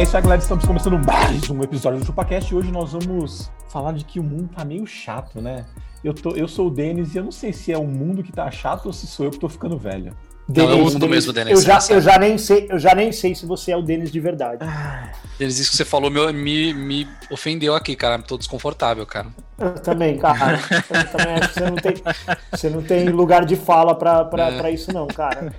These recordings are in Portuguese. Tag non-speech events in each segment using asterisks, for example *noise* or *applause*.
É isso aí, galera. Estamos começando mais um episódio do ChupaCast e hoje nós vamos falar de que o mundo tá meio chato, né? Eu, tô, eu sou o Denis e eu não sei se é o mundo que tá chato ou se sou eu que tô ficando velho. Não, é o mundo Denis, mesmo, Denis. Eu já, você eu, já nem sei, eu já nem sei se você é o Denis de verdade. Denis, isso que você falou me, me, me ofendeu aqui, cara. Tô desconfortável, cara. Eu também, cara. Eu também acho que você não tem, você não tem lugar de fala pra, pra, É. pra isso, não, cara.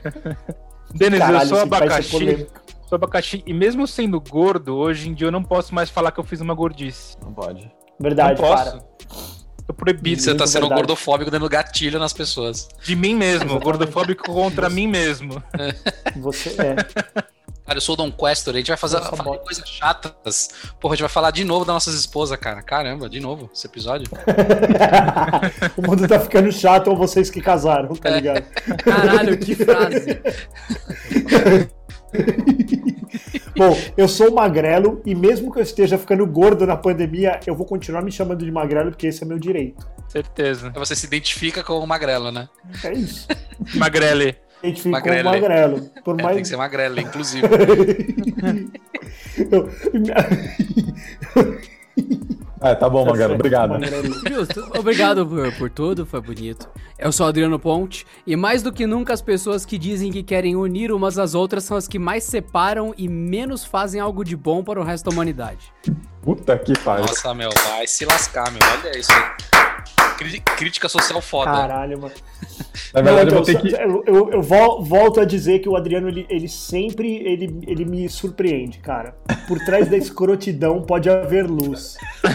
Denis, Caralho, eu sou ser abacaxi. Sou abacaxi. E mesmo sendo gordo, hoje em dia eu não posso mais falar que eu fiz uma gordice. Não pode. Verdade, não posso. cara. Tô proibido. Você tá sendo verdade. gordofóbico dando gatilho nas pessoas. De mim mesmo, gordofóbico contra mim mesmo. Você é. *laughs* Cara, eu sou o Don Questor, a gente vai fazer falar coisas chatas. Porra, a gente vai falar de novo das nossas esposas, cara. Caramba, de novo esse episódio. *laughs* o mundo tá ficando chato ou vocês que casaram, tá ligado? Caralho, que frase. *laughs* *laughs* Bom, eu sou magrelo e mesmo que eu esteja ficando gordo na pandemia, eu vou continuar me chamando de magrelo porque esse é meu direito. Certeza. Aí Você se identifica com o magrelo, né? É isso. *laughs* Magrele. Magrelo. Por É, mais... tem que ser magrelo, inclusive. *laughs* Eu- Ah, tá bom, Tá Magrelo, certo, obrigado. Justo. Obrigado por, por tudo, foi bonito. Eu sou o Adriano Ponte e mais do que nunca as pessoas que dizem que querem unir umas às outras são as que mais separam e menos fazem algo de bom para o resto da humanidade. Puta que pariu. Nossa, meu, vai se lascar, meu. Olha isso aí. Crítica social foda. Caralho, mano. Na verdade, Não, eu vou ter então, que. eu, eu- eu vol- volto a dizer que o Adriano, ele, ele sempre ele, ele me surpreende, cara. Por trás da escrotidão pode haver luz. *laughs*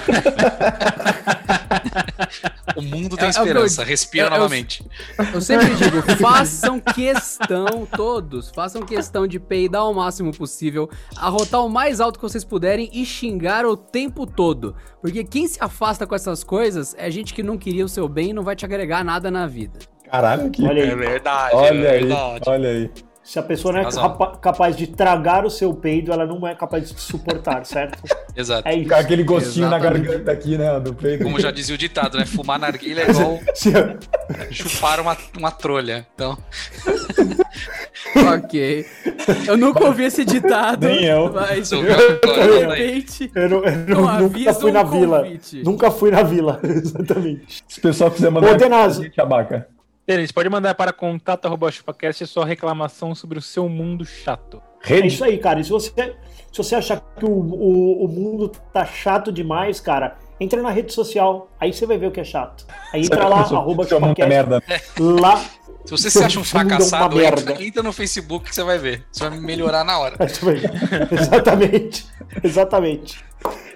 O mundo tem É- é esperança. Respira eu- eu- novamente. Eu sempre *laughs* digo, façam questão, todos, façam questão de peidar o máximo possível, arrotar o mais alto que vocês puderem e xingar o tempo todo. Porque quem se afasta com essas coisas é gente que não queria o seu bem e não vai te agregar nada na vida. Caralho, que. Olha aí. verdade, Olha aí, olha aí. Se a pessoa não é Razão. capaz de tragar o seu peido, ela não é capaz de te suportar, *laughs* certo? Exato. É isso. Ficar aquele gostinho na Exatamente. garganta aqui, né? Do peito. Como já dizia o ditado, né? Fumar narguilha é igual *laughs* chupar uma, uma trolha. Então, *laughs* ok. Eu nunca ouvi esse ditado. Nem eu. Mas Você de repente. Eu, não- eu não- nunca fui na um vila. convite. Nunca fui na vila, exatamente. Se o pessoal quiser mandar. Ô, gente, abaca. Denis, pode mandar para contato.chupacast a sua reclamação sobre o seu mundo chato. É isso aí, cara. E se você, se você achar que o, o, o mundo tá chato demais, cara, entra na rede social. Aí você vai ver o que é chato. Aí entra lá, Seu- arroba seu é chupacast. merda. Lá. se você se acha um é uma fracassado, entra, entra no Facebook que você vai ver. Você vai melhorar na hora. *laughs* Exatamente. Exatamente.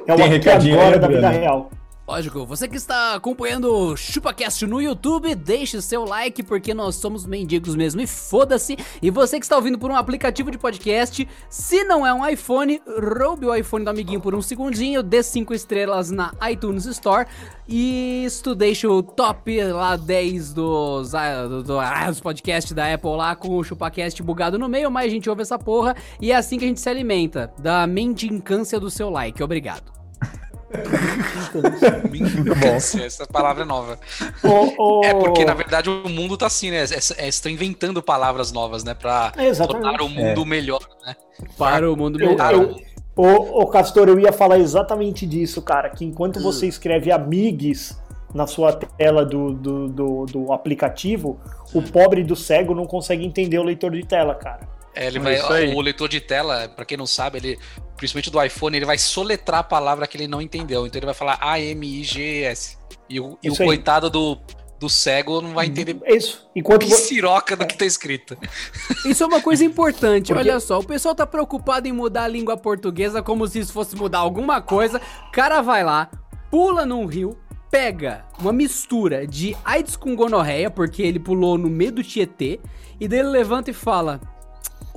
É aqui recadinho agora aí, da vida real. Lógico, você que está acompanhando o ChupaCast no YouTube, deixe seu like porque nós somos mendigos mesmo e foda-se. E você que está ouvindo por um aplicativo de podcast, se não é um iPhone, roube o iPhone do amiguinho por um segundinho, dê 5 estrelas na iTunes Store e isto deixa o top lá 10 dos, ah, ah, dos podcasts da Apple lá com o ChupaCast bugado no meio, mas a gente ouve essa porra e é assim que a gente se alimenta, da mendicância do seu like. Obrigado. Mendicância, Essa palavra é nova. Ô, ô, É porque, na verdade, o mundo tá assim, né? É- é- Estão inventando palavras novas, né? Pra É, exatamente. tornar o mundo melhor, né? Para o mundo Eu, melhor. eu, ô, ô, Castor, eu ia falar exatamente disso, cara. Que enquanto você escreve amigues na sua tela do, do, do, do aplicativo, o pobre do cego não consegue entender o leitor de tela, cara. É, ele É vai, o leitor de tela, pra quem não sabe, ele, principalmente do iPhone, ele vai soletrar a palavra que ele não entendeu. Então ele vai falar A-M-I-G-S. E o, e o coitado do, do cego não vai entender É isso. Enquanto pisiroca do que tá escrito. Isso é uma coisa importante, Porque- olha só. O pessoal tá preocupado em mudar a língua portuguesa como se isso fosse mudar alguma coisa. O cara vai lá, pula num rio, pega uma mistura de AIDS com gonorreia, porque ele pulou no meio do Tietê, e daí ele levanta e fala: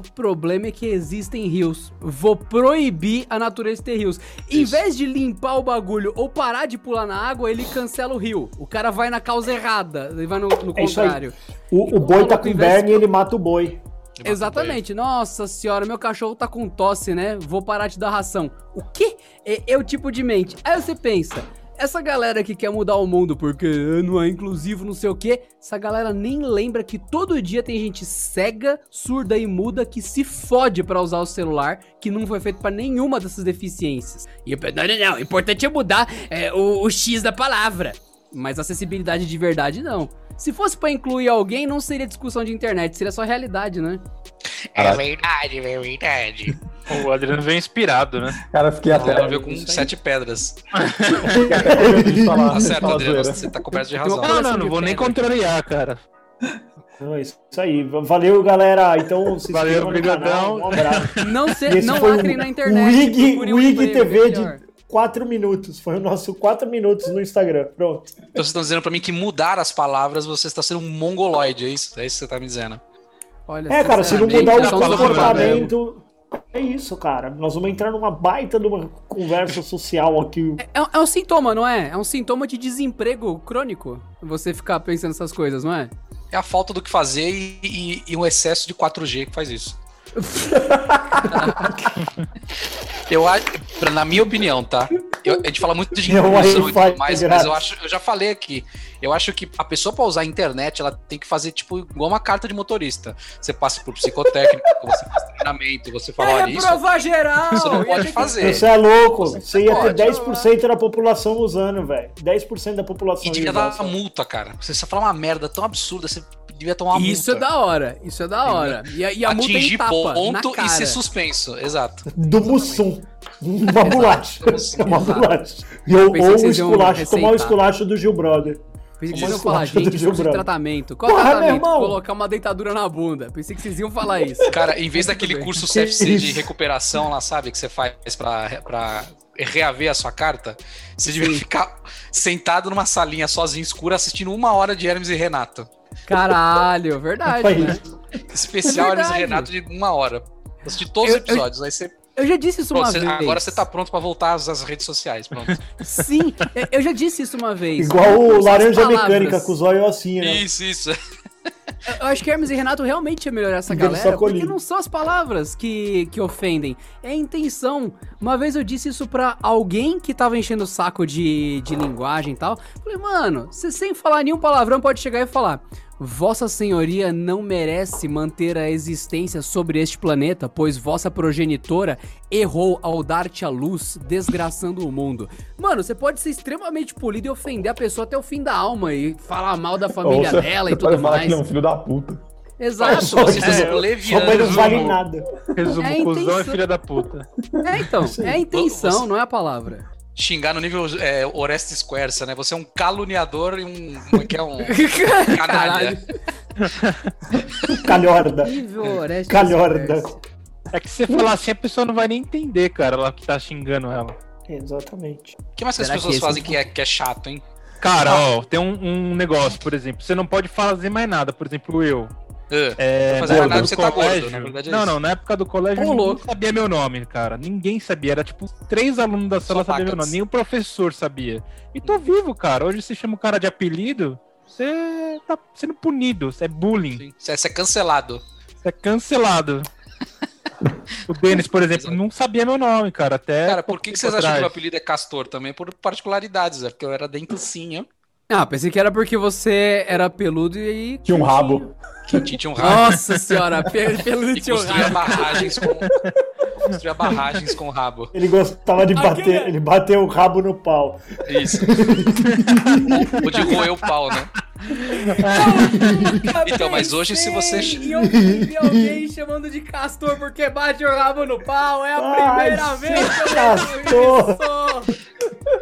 O problema é que existem rios. Vou proibir a natureza de ter rios. Em Isso. vez de limpar o bagulho ou parar de pular na água, ele cancela o rio. O cara vai na causa errada, ele vai no, no É contrário. O, o boi tá com de- e ele mata o boi. Exatamente. Nossa senhora, meu cachorro tá com tosse, né? Vou parar de dar ração. O quê? É, é o tipo de mente. Aí você pensa, essa galera que quer mudar o mundo porque não é inclusivo, não sei o quê, essa galera nem lembra que todo dia tem gente cega, surda e muda que se fode pra usar o celular, que não foi feito pra nenhuma dessas deficiências. E não, não, não, o importante é mudar é, o, o X da palavra. Mas acessibilidade de verdade, não. Se fosse pra incluir alguém, não seria discussão de internet, seria só realidade, né? É verdade, é verdade. *laughs* O Adriano veio inspirado, né? Cara, fiquei O até. Adriano veio com sete pedras. *laughs* falar, Tá certo, Adriano, você tá coberto de razão. Não, não, não vou nem pedra. contrariar, cara. Então é isso aí. Valeu, galera. Então se Valeu, inscrevam no canal. Um abraço. Não, se, não foi lacrem o- na internet. O IG, o um IG TV melhor. de 4 minutos. Foi o nosso 4 minutos no Instagram. Pronto. Então vocês estão dizendo pra mim que mudar as palavras você está sendo um mongoloide, é isso? É isso que você tá me dizendo. Olha, É, cara, se não mudar o comportamento. É isso, cara. Nós vamos entrar numa baita de uma conversa social aqui. É, é um sintoma, não é? É um sintoma de desemprego crônico. Você ficar pensando essas coisas, não é? É a falta do que fazer e, e, e um excesso de 4G que faz isso. Eu acho, na minha opinião, tá? Eu- a gente fala muito de É inclusão e tudo mais, mas eu acho, eu já falei aqui. Eu acho que a pessoa pra usar a internet, ela tem que fazer tipo igual uma carta de motorista. Você passa por psicotécnico, *laughs* você faz treinamento, você fala, olha isso. reprovar geral! Você não Ia pode ter fazer. Você é louco. Você ia ter pode. 10% da população usando, velho. 10% da população E devia ia dar uma multa, cara. Você só fala uma merda tão absurda, você devia tomar uma Isso é multa. da hora, isso é da hora. E a, e a multa é Atingir em tapa, ponto na cara. e ser suspenso. Exato. Do Mussum. Uma bolacha. Uma bolacha. E ou, o esculacho, tomar o esculacho do Gil Brother. Pensei que vocês iam falar, esculacha do gente, Gil curso de Brother. tratamento. Qual Porra, meu tratamento? irmão! Colocar uma dentadura na bunda. Pensei que vocês iam falar *laughs* isso. Cara, em vez daquele curso CFC de isso? recuperação lá, sabe, que você faz pra, pra reaver a sua carta, você devia ficar sentado numa salinha sozinho, escura, assistindo uma hora de Hermes e Renato. Caralho, verdade, né? Especial É verdade. Renato de uma hora. Assistir todos Eu- os episódios. Aí você, Eu já disse isso pronto, uma você- vez. agora você tá pronto pra voltar às, às redes sociais. Pronto. *laughs* Sim, eu- eu já disse isso uma vez. Igual o Laranja. Mecânica com os olhos assim, né? Isso, isso. Eu acho que Hermes e Renato realmente ia melhorar essa galera, porque não são as palavras que, que ofendem, é a intenção. Uma vez eu disse isso pra alguém que tava enchendo o saco de, de linguagem e tal. Falei, mano, você sem falar nenhum palavrão pode chegar e falar: Vossa Senhoria não merece manter a existência sobre este planeta, pois vossa progenitora errou ao dar-te a luz, desgraçando o mundo. Mano, você pode ser extremamente polido e ofender a pessoa até o fim da alma e falar mal da família Ou dela e tudo mais. que é um filho da puta. Exato. Só vocês É, são Só mas levianos. não vale resumo. nada. Resumo, É cuzão é filha da puta. É, então, é a intenção, Você- não é a palavra. Xingar no nível é, Orestes Quercia, né? Você é um caluniador e um. Como é que é um. *laughs* Caralho. Calhorda. Nível Orestes Calhorda. Quercia. É que se você falar assim, a pessoa não vai nem entender, cara, ela que tá xingando ela. Exatamente. O que mais que as pessoas que fazem que é, que é chato, hein? Cara, ó, tem um, um negócio, por exemplo, você não pode fazer mais nada, por exemplo, eu. Ah, É, fazer nada época porque do você tá gordo, colégio- na verdade é não, isso. não, na época do colégio Ô, ninguém sabia meu nome, cara. Ninguém sabia. Era tipo três alunos da sala sabiam meu nome, nem o professor sabia. E tô vivo, cara. Hoje você chama o cara de apelido, você tá sendo punido, você é bullying. Você você é cancelado. você é cancelado. *laughs* o Denis, por exemplo, não sabia meu nome, cara. Até. Cara, por que, que vocês acham que atrás. o apelido é Castor também? Por particularidades, é porque eu era dentucinho, Ah, pensei que era porque você era peludo e. Tinha um rabo. tinha um rabo Nossa senhora, *laughs* pe- peludo e tinha um construía rabo. barragens com. construía barragens com o rabo. Ele gostava de bater, Aquele- ele bateu o rabo no pau. Isso. *laughs* Ou de roer o pau, né? *laughs* Então, mas hoje, se você- E eu vi alguém chamando de castor porque bate o rabo no pau. É a Ai, primeira vez que eu castor.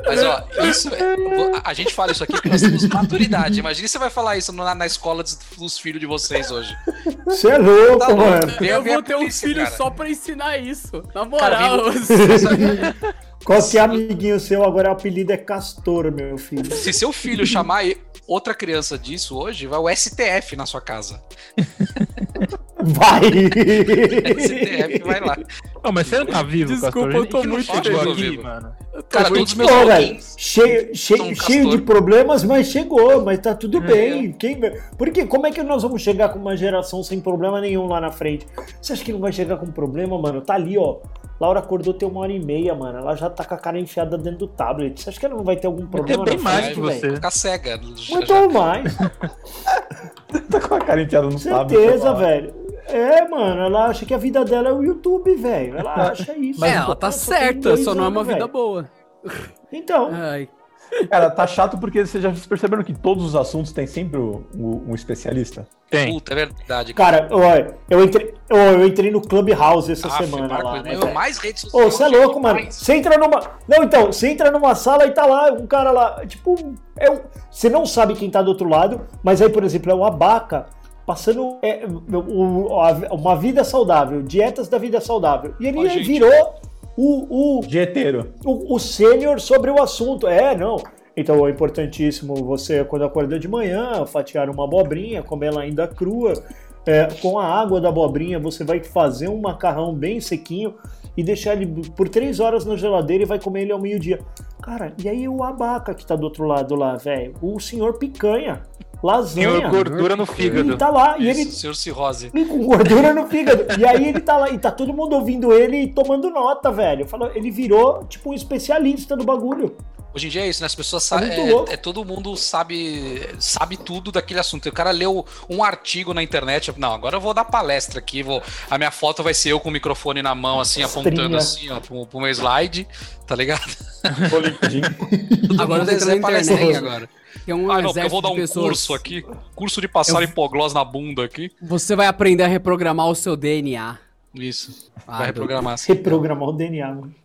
Mas ó, isso é- a- gente fala isso aqui porque nós temos maturidade. Imagina você vai falar isso na, na escola dos, dos filhos de vocês hoje. Você é louco, Tá louco. mano. Eu a vou ter um filho cara. só pra ensinar isso. Na Cara, moral. *laughs* vem- Qualquer amiguinho seu agora o apelido é Castor, meu filho. Se seu filho chamar outra criança disso hoje, vai o STF na sua casa. Vai! *laughs* STF vai lá. Não, mas você não tá vivo, Desculpa, Castor. eu tô A gente não muito chegou feliz. aqui, mano. Cara, todos os meus logins. cheio, cheio, cheio de problemas, mas chegou, mas tá tudo É. bem. Quem... Porque como é que nós vamos chegar com uma geração sem problema nenhum lá na frente? Você acha que não vai chegar com problema, mano? Tá ali, ó. Laura acordou tem uma hora e meia, mano. Ela já tá com a cara enfiada dentro do tablet. Você acha que ela não vai ter algum problema bem na mais frente, que velho? você. Ficar cega. já- Muito já. mais, *laughs* Tá com a cara enfiada no tablet. certeza, sei lá. velho. É, mano, ela acha que a vida dela é o YouTube, velho. Ela *laughs* acha isso. é, ela tá só certa, dois só não é uma vida boa. Então, Ai. Cara, tá chato porque vocês já perceberam que todos os assuntos tem sempre o- um especialista? Tem. Puta, é verdade. cara, olha, eu entrei, ó, eu entrei no Clubhouse essa Aff, semana Marco, lá, né, velho? mais redes sociais. Ô, você é louco, mano. Você entra numa. Não, então, você entra numa sala e tá lá um cara lá. Tipo, é um... você não sabe quem tá do outro lado, mas aí, por exemplo, é o Abaca passando é, o- o- a- uma vida saudável, dietas da vida saudável. E ele gente. virou o, o, Dieteiro. o, o sênior sobre o assunto. É, não. Então é importantíssimo você, quando acordar de manhã, fatiar uma abobrinha, comer ela ainda crua. É, com a água da abobrinha, você vai fazer um macarrão bem sequinho e deixar ele por três horas na geladeira e vai comer ele ao meio-dia. Cara, e aí o abaca que tá do outro lado lá, velho? O senhor picanha, lasanha. Tem gordura no Ele fígado. tá lá e Isso, ele Senhor Cirrose. e com gordura no fígado. E aí ele tá lá, e tá todo mundo ouvindo ele e tomando nota, velho. Fala, ele virou, tipo, um especialista do bagulho. Hoje em dia é isso, né? As pessoas É sabem. É, louco. é todo mundo sabe sabe tudo daquele assunto. O cara leu um artigo na internet. Não, agora eu vou dar palestra aqui. Vou, a minha foto vai ser eu com o microfone na mão, assim, apontando Estrinha. assim, ó, pro, pro meu slide. Tá ligado? O LinkedIn. Todo Agora é na palestrinha agora. É um Ah, não, eu vou dar um pessoas. curso aqui. Curso de passar hipoglós na bunda aqui. Você vai aprender a reprogramar o seu DNA. Isso. Ah, vai reprogramar assim. Reprogramar o DNA, mano.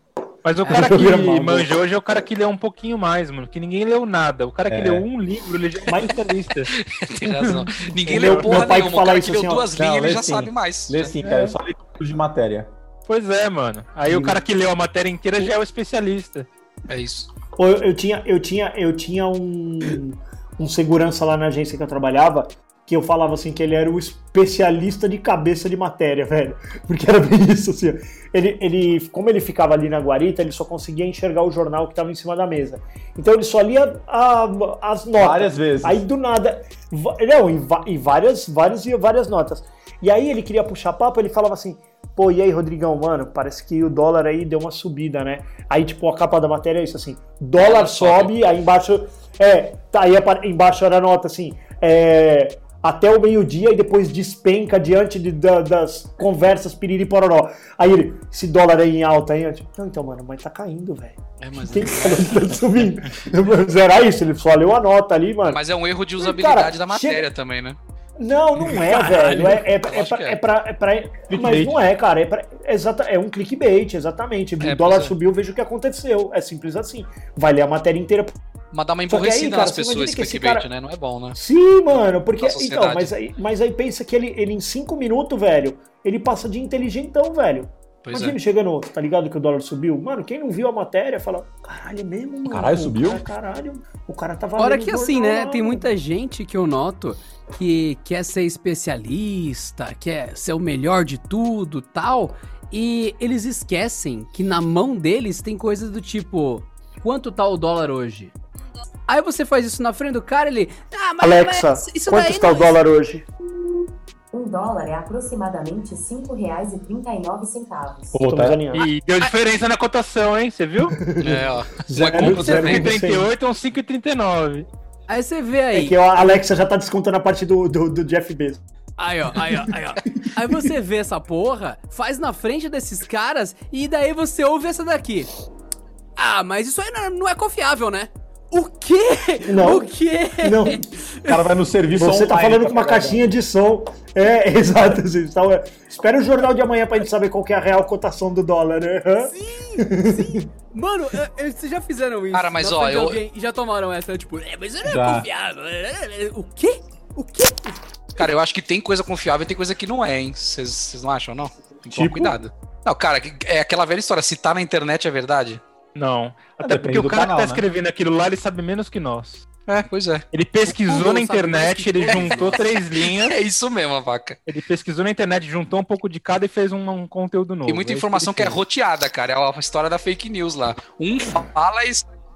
Mas o cara que manja hoje é o cara que leu um pouquinho mais, mano. Que ninguém leu nada. O cara que É. leu um livro, ele já é Mas- especialista. *laughs* Tem razão. Ninguém O leu porra meu pai que nenhuma. O fala cara isso que leu assim, ó. duas Não, linhas, ele já sim. sabe mais. Lê sim, cara. Eu só li tudo de matéria. Pois é, mano. Aí o cara que leu a matéria inteira já é o especialista. É isso. Pô, Eu, eu tinha, eu tinha, eu tinha um, um segurança lá na agência que eu trabalhava que eu falava assim que ele era o especialista de cabeça de matéria, velho. Porque era bem isso, assim. Ele, ele, como ele ficava ali na guarita, ele só conseguia enxergar o jornal que estava em cima da mesa. Então ele só lia a- as notas. Várias vezes. Aí do nada. Não, e, várias, várias, várias notas. E aí ele queria puxar papo, ele falava assim. Pô, e aí, Rodrigão, mano, parece que o dólar aí deu uma subida, né? Aí, tipo, a capa da matéria é isso assim: dólar sobe, aí embaixo. É, tá aí embaixo era a nota assim: é, até o meio-dia e depois despenca diante de- da- das conversas piriri pororó. Aí ele, esse dólar aí em alta aí, eu, tipo, não, então, mano, mas tá caindo, velho. É, mas, que tá subindo? *laughs* Mas Era isso, ele só leu a nota ali, mano. mas é um erro de usabilidade Cara, da matéria chega- também, né? Não, não é, Caralho. velho. É, é, é, pra, é. é pra- é pra- Mas não é, cara. É, pra, exata, é um clickbait, exatamente. O É, dólar pois é. subiu, veja o que aconteceu. É simples assim. Vai ler a matéria inteira. Mas dá uma aí, emborrecida cara, nas pessoas esse que esse clickbait, cara- né? Não é bom, né? Sim, mano, porque. Então, mas aí, mas aí pensa que ele, ele em cinco minutos, velho, ele passa de inteligentão, velho. Pois Imagina é. chegando, tá ligado que o dólar subiu? Mano, quem não viu a matéria fala, caralho, é mesmo, mano. Caralho, O subiu? cara- caralho, o cara tava Fora lendo que o assim, né? Tem muita gente que eu noto que quer ser especialista, quer ser o melhor de tudo tal. E eles esquecem que na mão deles tem coisa do tipo: quanto tá o dólar hoje? Aí você faz isso na frente do cara, ele. Ah, mas, Alexa, mas isso quanto daí está o não- dólar hoje? Um dólar é aproximadamente R$ 5,39. Pô, Estamos tá-. E deu diferença na cotação, hein? Você viu? *laughs* É, ó. Uma compra zero, também. 5,38 é um 5,39. Aí você vê É aí. que a Alexa já tá descontando a parte do, do, do Jeff Bezos. Aí, ó, aí, ó, aí, ó. Aí você vê essa porra, faz na frente desses caras e daí você ouve essa daqui. Ah, mas isso aí não, não é confiável, né? O quê? Não. O quê? Não, *laughs* O cara vai no serviço você tá falando pra com uma caixinha de som. É, *laughs* exato. assim, tá- espera o jornal de amanhã pra gente saber qual que é a real cotação do dólar, né? Hã? Mano, eu- eu- vocês já fizeram isso? Cara, mas ó, eu- alguém e já tomaram essa, tipo, é, mas isso não é Já. confiável. O quê? O quê? Cara, eu acho que tem coisa confiável e tem coisa que não é, hein? Vocês não acham, não? Tem que tomar Tipo? cuidado. Não, cara, que- é aquela velha história. Se tá na internet é verdade. Não. Até depende porque o cara canal, que tá né? escrevendo aquilo lá, ele sabe menos que nós. É, pois é. Ele pesquisou Google na internet, que ele juntou três *laughs* linhas. É isso mesmo, a vaca. Ele pesquisou na internet, juntou um pouco de cada e fez um, um conteúdo novo. Tem muita É informação que é ele fez. roteada, cara. É a história da fake news lá. Um fala e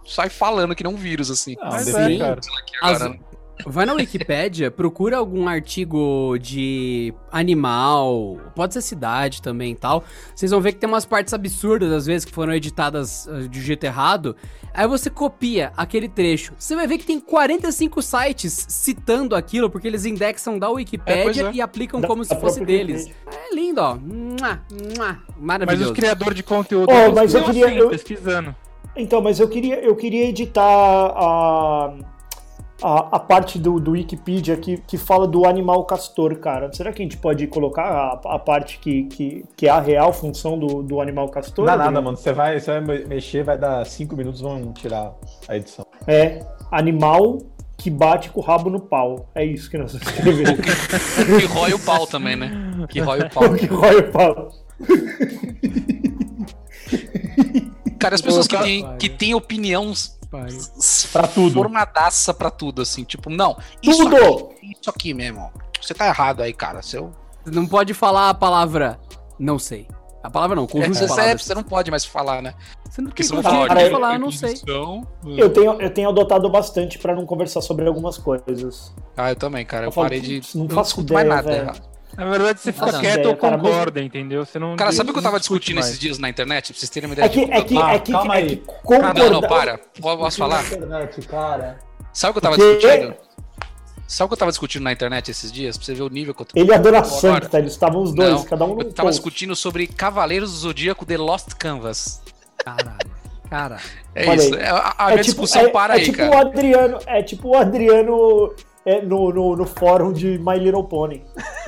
sai falando que nem um vírus, assim. Não, Mas é, cara. Aqui As- agora, né? Vai na Wikipédia, procura algum artigo de animal, pode ser cidade também e tal. Vocês vão ver que tem umas partes absurdas, às vezes, que foram editadas ah, de jeito errado. Aí você copia aquele trecho. Você vai ver que tem 45 sites citando aquilo, porque eles indexam da É, Wikipédia pois é. e aplicam Da- como se fosse deles. É lindo, ó. Mua, mua. Mas Maravilhoso. os criadores de conteúdo. Oh, mas eu queria- assim, eu- pesquisando. Então, mas eu queria, eu queria editar a, a, a parte do, do Wikipedia que, que fala do animal castor, cara. Será que a gente pode colocar a, a parte que, que, que é a real função do, do animal castor? Não dá nada, mano. Você vai, você vai me- mexer, vai dar cinco minutos, vão tirar a edição. É, animal que bate com o rabo no pau. É isso que nós vamos escrever. *laughs* Que rói o pau também, né? Que rói o pau. *laughs* que rói o pau. Cara, as pessoas que têm, que têm opinião Pra tudo. formadaça pra tudo, assim. Tipo, não, isso Tudo! aqui, isso aqui mesmo. Você tá errado aí, cara. Seu... Não pode falar a palavra não sei. A palavra não, É, conjunto você, de palavras. você não pode mais falar, né? Você não Porque tem você não como fala, Cara, de eu- falar, eu não sei. Eu tenho, eu tenho adotado bastante pra não conversar sobre algumas coisas. Ah, eu também, cara. Eu, Eu parei de. "Putz, não não faço ideia, mais nada. velho." Na verdade, você fica Nossa, quieto ideia, ou cara, mas- concorda, entendeu? Você não. Cara, sabe o que eu tava discutindo mais. esses dias na internet? Pra vocês terem uma ideia É que, de é que, Ah, é que, calma é aí. que concordar... Não, não, para. Posso falar? Internet, cara. Sabe o que eu tava Quê? discutindo? Sabe o que eu tava discutindo na internet esses dias? Pra você ver o nível que eu tô. Ele e a Dona Agora. Santa, eles estavam os dois, Não, cada um Eu tava post. discutindo sobre Cavaleiros do Zodíaco The Lost Canvas. Caralho. Caralho. É Olha isso. aí. é A, a É minha tipo, discussão é, para é aí, tipo cara. o Adriano, é tipo o Adriano é, no, no, no fórum de My Little Pony.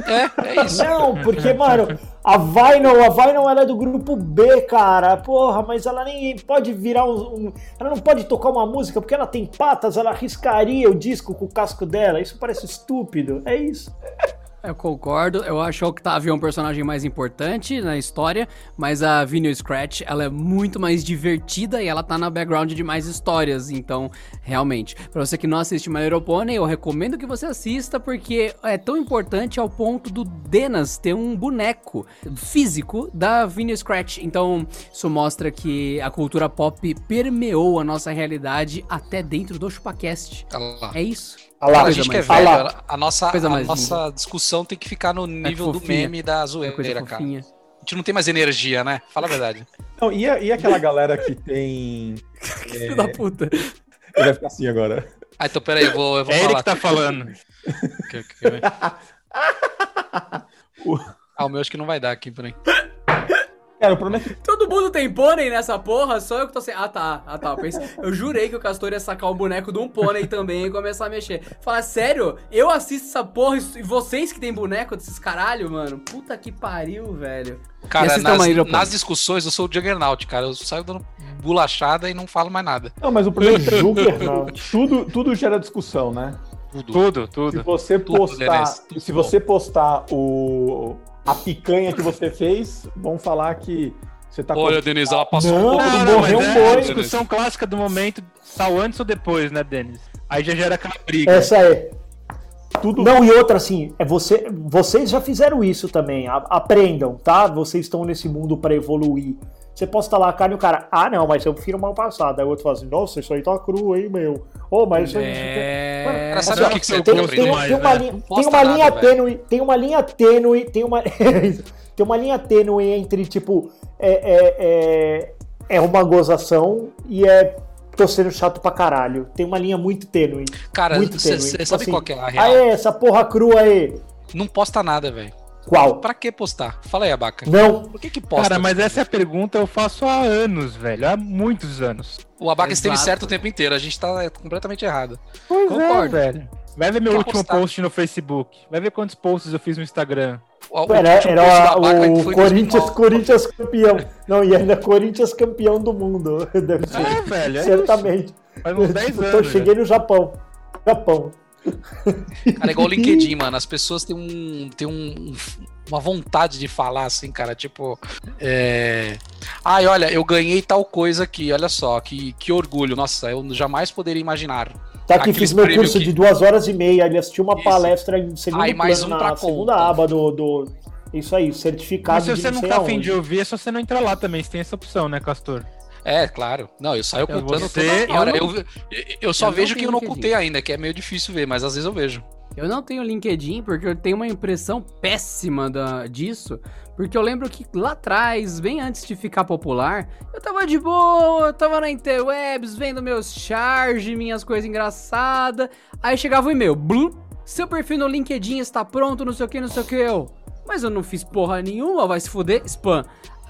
É, é isso. Não, porque, mano, a Vinyl, a Vinyl ela é do grupo B, cara. Porra, mas ela nem pode virar um, um- Ela não pode tocar uma música porque ela tem patas, ela riscaria o disco com o casco dela. Isso parece estúpido. É isso. Eu concordo, eu acho que Octavia é um personagem mais importante na história, mas a Vinyl Scratch, ela é muito mais divertida e ela tá na background de mais histórias, então, realmente. Pra você que não assiste My Little Pony, eu recomendo que você assista, porque é tão importante ao ponto do Denas ter um boneco físico da Vinyl Scratch, então isso mostra que a cultura pop permeou a nossa realidade até dentro do ChupaCast. É isso. Lá, Cara, a gente que é velho, lá. a nossa, Coisa a mais nossa discussão tem que ficar no nível do fofinha. meme da É coisa zoeira, cara. fofinha. A gente não tem mais energia, né? Fala a verdade. *laughs* Não, e, a- e aquela galera que tem. *laughs* Filho da puta. Ele vai ficar assim agora. Ah, então peraí, eu vou, eu vou É ele falar. que tá falando. Quer- quer ver? Ah, o meu acho que não vai dar aqui, peraí. Cara, o problema é que Todo mundo tem pônei nessa porra, só eu que tô sem. Ah tá, ah tá. Eu, pensei- eu jurei que o Castor ia sacar o boneco de um pônei também e começar a mexer. Fala, sério? Eu assisto essa porra e vocês que tem boneco desses caralho, mano? Puta que pariu, velho. Cara, nas, nas discussões eu sou o Juggernaut, cara. Eu saio dando bolachada e não falo mais nada. Não, mas o problema é que *laughs* Juggernaut, tudo, tudo gera discussão, né? Tudo. Tudo, Se tudo. você Tudo, postar, se você postar o a picanha que você fez, vão falar que você tá Olha, Denise, ela passou Não, um pouco Não, do morreu um é boi. a discussão clássica do momento, sal antes ou depois, né, Denis? Aí já gera aquela briga. Essa é. tudo. Não, e outra assim, é você, vocês já fizeram isso também. a- aprendam, tá? Vocês estão nesse mundo pra evoluir. Você posta lá a carne e o cara, ah, não, mas eu prefiro mal passado. Aí o outro fala assim, nossa, isso aí tá cru, hein, meu. Ô, mas. É. Cara, sabe Assim, o que, que você tem, tem gosto tem, aprendido? mais, tem uma linha, tem uma nada, linha tênue, tem uma linha tênue, tem uma *laughs* tem uma linha tênue entre tipo é, é, é, é uma gozação e é tô sendo chato pra caralho. Tem uma linha muito tênue. Cara, muito você tênue. Tipo sabe assim, qual que é a real? Aê, essa porra crua aí. Não posta nada, velho. Qual? Pra que postar? Fala aí, Abaca. Não. Por que que posta? Cara, mas essa é a pergunta eu faço há anos, velho. Há muitos anos. O Abaca esteve certo o tempo inteiro. A gente tá completamente errado. Pois Concordo. é, velho. Vai ver meu Quer último postar. post no Facebook. Vai ver quantos posts eu fiz no Instagram. O, o Era, o em Corinthians, 2009. Corinthians campeão. Não, e ainda Corinthians campeão do mundo. *laughs* Deve ser. É, velho. É Certamente. Isso. Faz uns 10 Tipo, anos. já. cheguei no Japão. Japão. Cara, é igual o LinkedIn, *laughs* mano. As pessoas têm um. têm um. Uma vontade de falar assim, cara, tipo. É... Ai, olha, eu ganhei tal coisa aqui, olha só, que, que orgulho. Nossa, eu jamais poderia imaginar. Tá aqui, fiz meu curso que- de duas horas e meia, ele assistiu uma Isso. palestra em segundo Aí, mais plano um na segunda conta. aba do, do... Isso aí, certificado Mas se você não tá afim de ouvir, é só você não entrar lá também. Você tem essa opção, né, Castor? É, claro. Não, eu saio Eu ocultando você- toda hora. eu Eu, não- eu, só eu vejo que tenho eu não ocultei ainda, que é meio difícil ver, mas às vezes eu vejo. Eu não tenho LinkedIn porque eu tenho uma impressão péssima da, disso. Porque eu lembro que lá atrás, bem antes de ficar popular, eu tava de boa, eu tava na interwebs, vendo meus charge, minhas coisas engraçadas. Aí chegava o e-mail, blum, seu perfil no LinkedIn está pronto, não sei o que, não sei o que, eu. Mas eu não fiz porra nenhuma, vai se fuder, spam.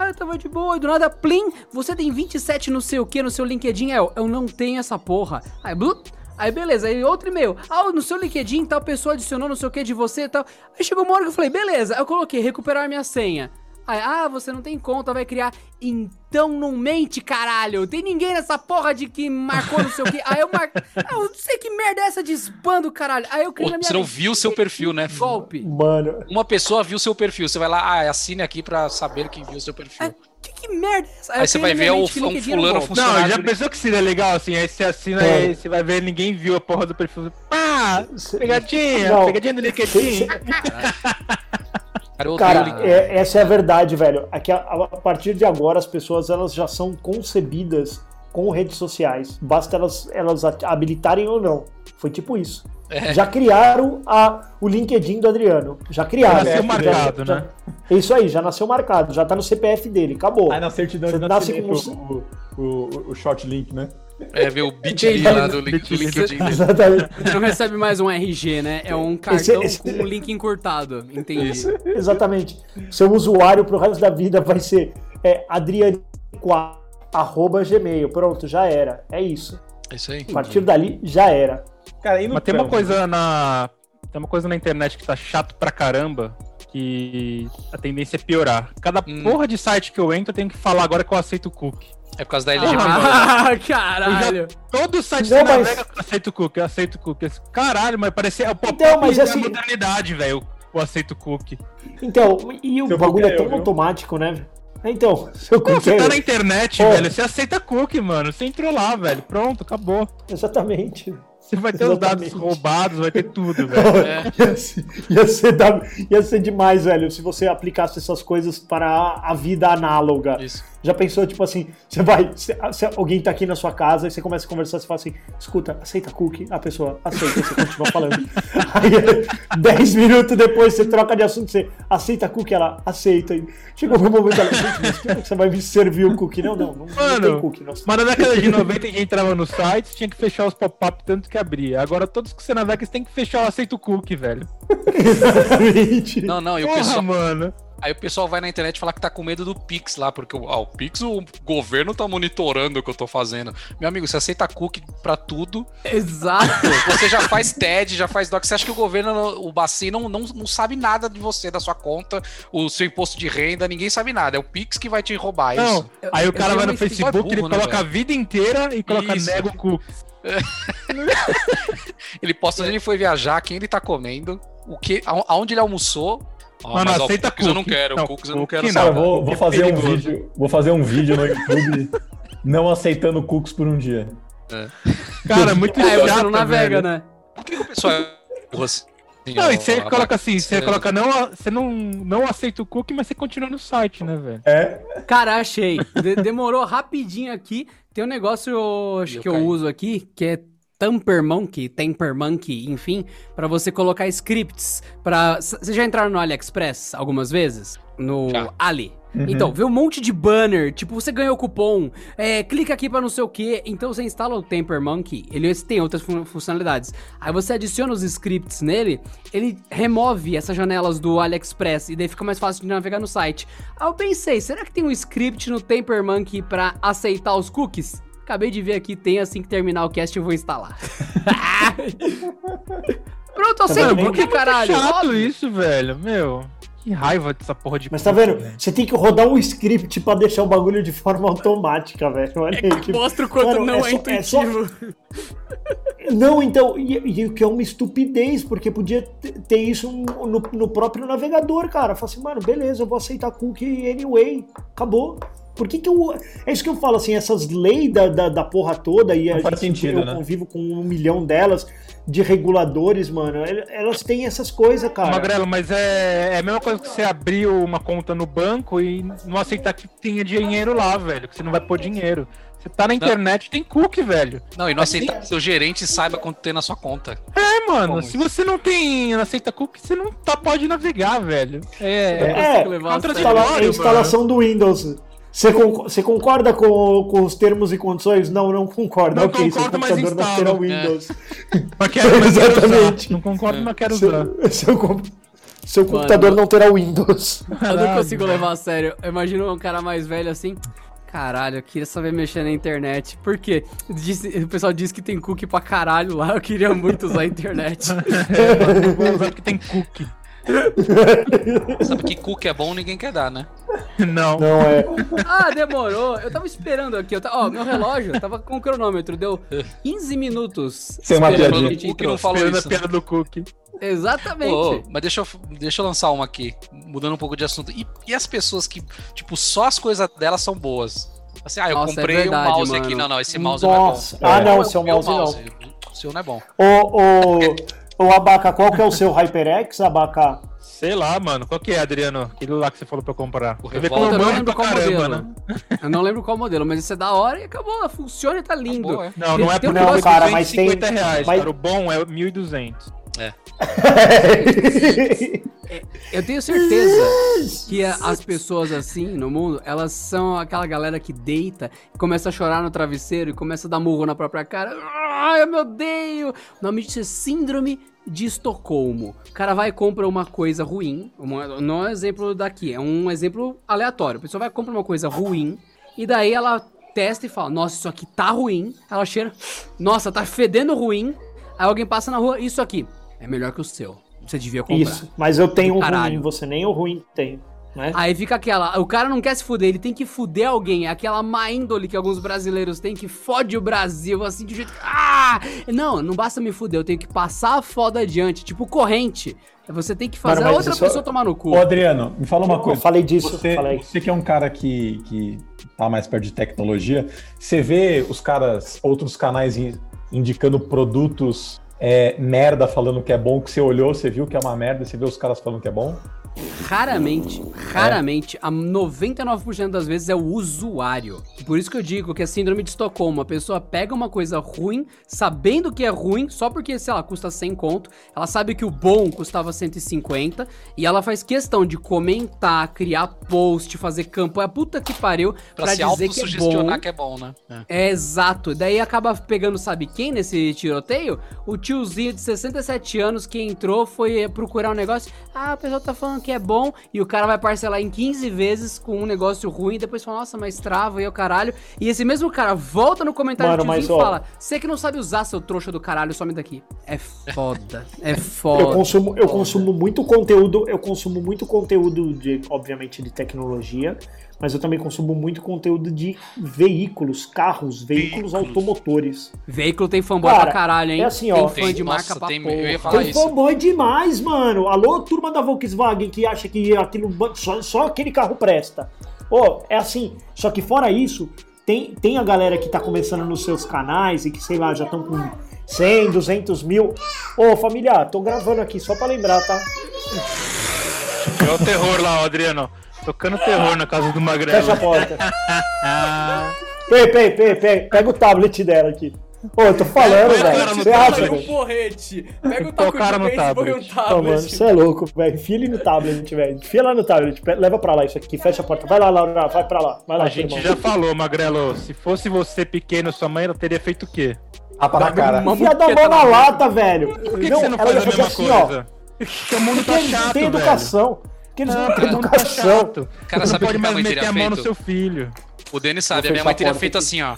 Aí eu tava de boa, e do nada, plim, você tem 27 não sei o que no seu LinkedIn, eu, eu não tenho essa porra. Aí, blum, Aí beleza, aí outro e-mail. Ah, no seu LinkedIn tal pessoa adicionou não sei o que de você e tal. Aí chegou uma hora que eu falei, beleza. Eu coloquei recuperar minha senha. Aí, ah, você não tem conta, vai criar. Então não mente, caralho. Tem ninguém nessa porra de que marcou não sei o que. Aí eu marquei. *laughs* Ah, eu não sei que merda é essa de spam do caralho. Aí eu criei na minha. Você não viu o seu perfil, né? Golpe. Mano, Uma pessoa viu o seu perfil. Você vai lá, ah, assine aqui pra saber quem viu o seu perfil. É, que, que merda é essa? Aí eu você vai ver o- um fulano golpe. fun- Não, já de- pensou que seria legal assim? Aí você assina É. aí, você vai ver, ninguém viu a porra do perfil. Pá! Pegadinha! Não. Pegadinha no LinkedIn! *laughs* Cara, o Cara, é- essa é a verdade, velho. Aqui, a, a partir de agora, as pessoas elas já são concebidas com redes sociais. Basta elas, elas a- habilitarem ou não. Foi tipo isso. É. Já criaram a, o LinkedIn do Adriano. Já criaram. Já nasceu Já- marcado, já- né? É isso aí, já nasceu marcado. Já tá no CPF dele. Acabou. Aí na certidão Você de nasce com- o, o, o short link, né? É ver o bit.ly lá do, link, LinkedIn. dele. Exatamente. Não recebe mais um RG, né? É um cartão esse- com um link encurtado. Entendi. Exatamente. Seu usuário pro resto da vida vai ser é, adriane4 arroba gmail. Pronto, já era. É isso. É isso aí. A partir dali, já era. Cara, e no Mas tem uma coisa na. Tem uma coisa na internet que tá chato pra caramba. Que a tendência é piorar. Cada Hum. porra de site que eu entro, eu tenho que falar agora que eu aceito cookie. É por causa da LGBT. Ah, *laughs* caralho. Todo site Não, você mas- navega, eu aceito cookie, eu aceito cookie. Caralho, mas parecia o pop Então, mas da assim- modernidade, velho. O aceito cookie. Então, e o Seu bagulho é é tão viu? automático, né? Então, *laughs* seu cookie você é tá na internet, Pô. velho. Você aceita cookie, mano. Você entrou lá, velho. Pronto, acabou. Exatamente. Você vai ter os dados Exatamente. roubados, vai ter tudo, *laughs* velho. ia, ser, ia, ser da- ia ser demais, velho, se você aplicasse essas coisas para a, a vida análoga. Isso. Já pensou, tipo assim, você vai. se- se alguém tá aqui na sua casa e você começa a conversar, você fala assim: escuta, aceita cookie? A pessoa aceita, você continua falando. *laughs* Aí, 10 minutos depois, você troca de assunto, você aceita cookie? Ela aceita. E chegou um momento, ela, gente, mas como é que você vai me servir o cookie? Não, não, não, não Mano, tem cookie. Não. Mas na década de 90 a gente entrava no site, tinha que fechar os pop-up tanto que abria. Agora todos que você navega, você tem que fechar o aceito cookie, velho. *laughs* Exatamente. Não, não, e o Porra, pessoal, mano. Aí o pessoal vai na internet falar que tá com medo do Pix lá, porque o- ah, o Pix o governo tá monitorando o que eu tô fazendo. Meu amigo, você aceita cookie pra tudo, Exato. *laughs* você já faz TED, já faz doc, você acha que o governo, o Bacen não, não, não sabe nada de você, da sua conta, o seu imposto de renda, ninguém sabe nada, é o Pix que vai te roubar, é Não, isso. aí o eu cara tenho vai no Facebook, burro, ele né, coloca velho? a vida inteira e coloca Isso. nego cookies. *laughs* Ele posta onde ele foi viajar, quem ele tá comendo, o que, aonde ele almoçou. Ah, Mano, mas ó, aceita cookies eu não quero, Não, cookies eu não quero não. Cara, eu vou, vou É fazer um vídeo. Vou fazer um vídeo no YouTube *laughs* não aceitando cookies por um dia. Cara, muito É, chato, não navega, né? Por que que o pessoal é burro assim? Não, e você ó, coloca assim, você é. coloca não, você não, não aceita o cookie, mas você continua no site, né, velho? É, Cara, achei. De- demorou rapidinho aqui. Tem um negócio acho eu que eu caí. uso aqui, que é Tamper Monkey, Temper Monkey, enfim, pra você colocar scripts para Vocês já entraram no AliExpress algumas vezes? No Já. Ali. Então, vê um monte de banner, tipo, você ganhou cupom, é, clica aqui pra não sei o que. Então você instala o Temper Monkey, ele tem outras fun- funcionalidades. Aí você adiciona os scripts nele, ele remove essas janelas do AliExpress e daí fica mais fácil de navegar no site. Aí eu pensei, será que tem um script no Temper Monkey pra aceitar os cookies? Acabei de ver aqui, tem assim que terminar o cast eu vou instalar. *laughs* Pronto, aceito vendo? o cookie, caralho. chato óbvio. isso, velho. Meu, que raiva dessa porra de Mas tá vendo? velho. Você tem que rodar um script pra deixar o bagulho de forma automática, velho. Olha aí. que- Mostra o quanto Mano, não é, é só- é só- intuitivo. *laughs* Não, então, e, e o que é uma estupidez, porque podia ter isso no, no próprio navegador, cara. Fala assim, mano, beleza, eu vou aceitar cookie anyway. Acabou. Por que que eu. É isso que eu falo, assim, essas leis da, da, da porra toda, e Não a gente, sentido, eu né? convivo com um milhão delas, de reguladores, mano. el- Elas têm essas coisas, cara. Magrelo, mas é, é a mesma coisa que você abrir uma conta no banco e não aceitar que tenha dinheiro lá, velho. Que você não vai pôr dinheiro. Você tá na internet, tem cookie, velho. Não, e não aceitar que seu gerente saiba quanto tem na sua conta. É, mano, Como se você não tem, não aceita cookie, você não tá, pode navegar, velho. É, É, a sério. Instala- Contraditório, a instalação do Windows. Você, con- você concorda com, com os termos e condições? Não, não concordo. Não ok, seu concordo, mas computador não terá instalo. Windows. *laughs* mas quero, *laughs* mas Exatamente. Não concordo, mas quero usar. Seu, *laughs* seu, com- seu computador Mano. não terá Windows. Eu não consigo levar a sério. Eu imagino um cara mais velho assim. Caralho, eu queria saber mexer na internet. Por quê? Disse- o pessoal diz que tem cookie pra caralho lá. Eu queria muito usar a internet. É, vou usar porque tem cookie. *laughs* Sabe que cookie é bom, ninguém quer dar, né? Não. Não é. Ah, demorou. Eu tava esperando aqui. Eu ta- Ó, meu relógio tava com o cronômetro. Deu 15 minutos. Tem uma piadinha. a gente O cookie entrou. não falou a isso. piada do cookie. Exatamente. Ô, mas deixa eu, deixa eu lançar uma aqui, mudando um pouco de assunto. E, e as pessoas que, tipo, só as coisas delas são boas? Assim, ah, eu Nossa, é comprei verdade, um mouse mano. aqui. Não, não, esse mouse Nossa. não é bom. Ah, não, o seu meu mouse não. O seu não é bom. Ô, ô, ô, Abaca, qual que é o seu HyperX, Abaca? Sei lá, mano. Qual que é, Adriano? Aquele lá que você falou pra eu comprar. O Revolta, eu eu não lembro pra qual caramba, modelo. né? Eu não lembro qual modelo, mas isso é da hora e acabou. Funciona e tá lindo. Acabou, é. Não, não é um por não, cara, mas tem- 50 reais, mas- cara. O bom é 1.200. *laughs* Eu tenho certeza que a- as pessoas assim no mundo, elas são aquela galera que deita e começa a chorar no travesseiro e começa a dar murro na própria cara. Ai, eu me odeio! O nome disso é Síndrome de Estocolmo. O cara vai e compra uma coisa ruim. uma- não é um exemplo daqui, é um exemplo aleatório. A pessoa vai e compra uma coisa ruim e daí ela testa e fala: Nossa, isso aqui tá ruim. Ela cheira, nossa, tá fedendo ruim. Aí alguém passa na rua, isso aqui é melhor que o seu. Você devia comprar. Isso, mas eu tenho um ruim, você nem o ruim tem. Né? Aí fica aquela, o cara não quer se fuder, ele tem que fuder alguém, é aquela má índole que alguns brasileiros têm que fode o Brasil, assim, de jeito que, ah, não, não basta me fuder, eu tenho que passar a foda adiante, tipo corrente, você tem que fazer a mas outra isso- pessoa tomar no cu. Ô, Adriano, me fala uma Eu coisa. falei disso, Você, falei. você que é um cara que, que tá mais perto de tecnologia, você vê os caras, outros canais in- indicando produtos é, merda falando que é bom, que você olhou, você viu que é uma merda, você vê os caras falando que é bom? Raramente, raramente, a 99% das vezes é o usuário. E por isso que eu digo que é síndrome de Estocolmo. A pessoa pega uma coisa ruim, sabendo que é ruim, só porque, sei lá, custa 100 conto. Ela sabe que o bom custava 150. E ela faz questão de comentar, criar post, fazer campanha. Puta que pariu, Pra, pra, dizer que é bom. que é bom, né? É. É exato. Daí acaba pegando, sabe quem nesse tiroteio? O tiozinho de 67 anos que entrou, foi procurar um negócio. Ah, o pessoal tá falando que é bom. E o cara vai parcelar em 15 vezes com um negócio ruim. Depois fala, nossa, mas trava e o caralho. E esse mesmo cara volta no comentário Mano, mas, e fala: Você que não sabe usar, seu trouxa do caralho, some daqui. É foda. É foda. Eu consumo, eu foda. consumo muito conteúdo, eu consumo muito conteúdo de, obviamente, de tecnologia, mas eu também consumo muito conteúdo de veículos, carros, veículos, automotores. Veículo tem fanboy Cara, pra caralho, hein? é assim, ó. Tem fã de Nossa, marca pra tem- porra. eu ia falar Tem isso. fanboy demais, mano. Alô, turma da Volkswagen que acha que aquilo só, só aquele carro presta. Ô, é assim. Só que fora isso, tem, tem a galera que tá começando nos seus canais e que, sei lá, já estão com 100, 200 mil. Ô, família, tô gravando aqui só pra lembrar, tá? É o terror lá, Adriano. Tocando terror na casa do Magrelo. Fecha a porta. *laughs* Pei, pei, pei, pei. Pega o tablet dela aqui. Ô, eu tô falando, velho. Você tablet. um velho? porrete. Pega o taco de no põe um tablet. Ô, mano, você é louco, velho. Enfia ele no tablet, velho. Enfia lá no tablet. Leva pra lá isso aqui. Fecha a porta. Vai lá, Laura. Vai pra lá. Vai lá, A gente irmão. já falou, Magrelo, se fosse você pequeno, sua mãe ela teria feito o quê? Tapa na cara. Enfia da mão na lata, velho. Por que, que não, você não ela faz ia a fazer mesma assim, ó. coisa? Porque o mundo tá chato, têm velho. Educação. Porque eles Ah, não têm o mundo tá chato. Cara, sabe não o que pode minha mais mãe meter teria a mão no feito? seu filho. O Denis sabe, a minha mãe a teria feito aqui. assim, ó.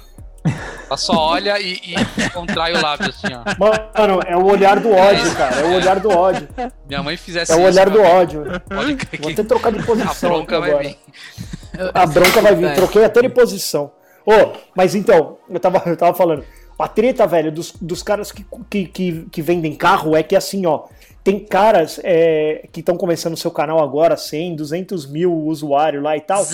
Ela só olha e, e *laughs* contrai o lábio assim, ó. Mano, é o olhar do ódio, cara. É o olhar do ódio. Minha mãe fizesse É o isso, olhar do meu amigo, ódio. Vou até trocar de a posição bronca aqui vai vir. A bronca vai vir. Troquei até de posição. Ô, mas então, eu tava, eu tava falando. A treta, velho, dos, dos caras que, que, que, que vendem carro é que assim, ó. Tem caras é, que estão começando o seu canal agora, 100, 200 mil usuários lá e tal.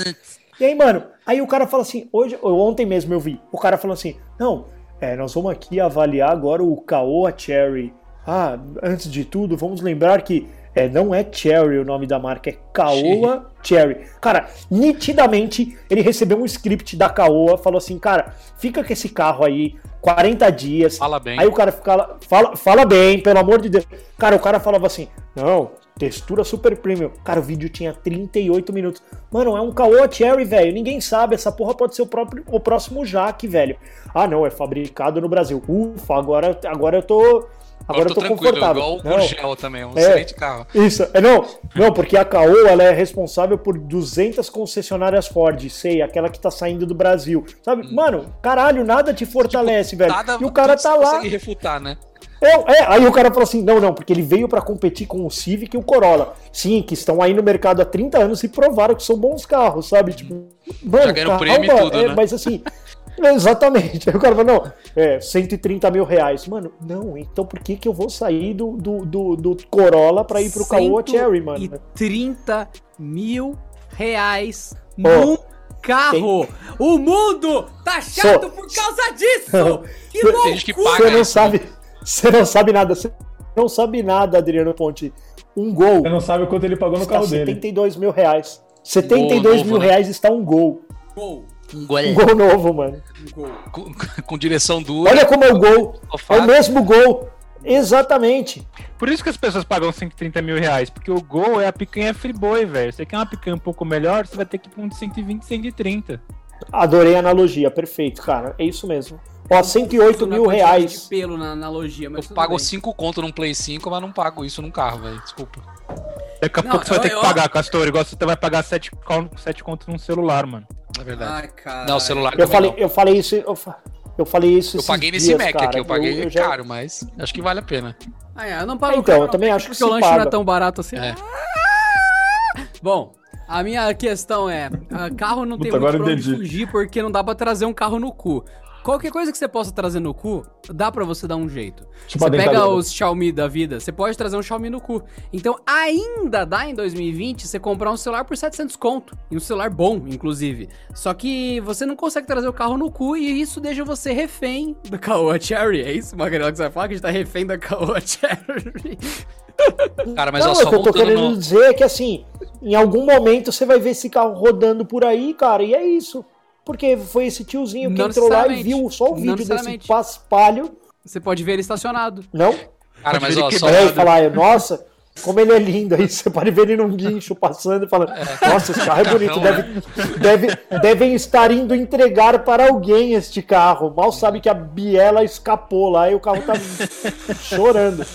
E aí, mano, aí o cara fala assim, hoje, ou ontem mesmo eu vi, o cara falou assim, não, é, nós vamos aqui avaliar agora o Caoa Cherry. Ah, antes de tudo, vamos lembrar que é, não é Cherry o nome da marca, é Caoa Cherry. Cara, nitidamente ele recebeu um script da Caoa, falou assim, cara, fica com esse carro aí 40 dias. Fala bem. Aí o cara fica lá, fala, fala bem, pelo amor de Deus. Cara, o cara falava assim, não, textura super premium. Cara, o vídeo tinha 38 minutos. Mano, é um Caoa Cherry, velho. Ninguém sabe, essa porra pode ser o, próprio, o próximo Jaque, velho. Ah, não, é fabricado no Brasil. Ufa, agora, agora eu tô... Agora eu tô, confortável. Igual o. Gurgel também, um É. excelente carro. Isso, é, não, não, porque a Caoa ela é responsável por 200 concessionárias Ford, sei, aquela que tá saindo do Brasil. Sabe? Mano, caralho, nada te fortalece, velho. Nada e o cara tá lá. consegue refutar, né? É, é, aí o cara falou assim: não, não, porque ele veio pra competir com o Civic e o Corolla. Sim, que estão aí no mercado há 30 anos e provaram que são bons carros, sabe? Tipo, mano, Já ganharam prêmio e tudo, é, né? Mas assim. *laughs* Exatamente. Aí o cara falou, não, é 130 mil reais. Mano, não, então por que que eu vou sair do, do, do, do Corolla pra ir pro Caoa Cherry, mano? E 30 mil reais Ó, num carro. O mundo tá chato Só- por causa disso. Que tem Tem gente que loucura. paga Você não isso. sabe, você não sabe nada, você não sabe nada, Adriano Ponte. Um gol Você não sabe quanto ele pagou no carro dele. 72 mil reais. 72 Gol novo, mil né? reais está um gol. Gol, Um gol Um gol novo, mano. um gol. com, com direção dura. Olha como é o gol. É o mesmo gol. Exatamente. Por isso que as pessoas pagam 130 mil reais, porque o Gol é a picanha Friboi, velho. Você quer uma picanha um pouco melhor, você vai ter que ir pra um de 120, 130. Adorei a analogia, perfeito, cara. É isso mesmo. Ó, 108 Na mil reais. pelo na analogia, mas Eu pago bem. 5 conto num Play 5, mas não pago isso num carro, velho. Desculpa. Daqui a Não, pouco você vai eu- ter que eu- pagar, Castor. Igual você vai pagar 7, sete contos num celular, mano. É verdade. Ai, cara. não, o celular Eu falei, não. eu falei isso. Eu, fa- eu falei isso. Eu paguei nesse dias, Mac cara. aqui, eu paguei já- caro, mas acho que vale a pena. Ah, é, eu não pago Então, caro, eu também acho que porque o lanche não paga. é tão barato assim. É. Bom, a minha questão é: ah, carro não tem Puta, muito pra onde fugir porque não dá pra trazer um carro no cu. Qualquer coisa que você possa trazer no cu, dá pra você dar um jeito. Tipo você pega os Xiaomi da vida, você pode trazer um Xiaomi no cu. Então, ainda dá em 2020 você comprar um celular por 700 conto. E um celular bom, inclusive. Só que você não consegue trazer o carro no cu e isso deixa você refém da Caoa Cherry. É isso, Magrela, que você vai falar? Que a gente tá refém da Caoa Cherry. *laughs* Cara, mas não, ó, o só que eu tô querendo no... dizer é que assim, em algum momento você vai ver esse carro rodando por aí, cara, e é isso. Porque foi esse tiozinho que Não entrou lá e viu só o vídeo desse paspalho. Você pode ver ele estacionado. Não? Cara, mas ó, só... falar, nossa, como ele é lindo. Aí você pode ver ele num guincho passando e falando, nossa, esse carro é bonito. Não, Deve, deve, devem estar indo entregar para alguém este carro. Mal sabe que a Biela escapou lá e o carro tá chorando.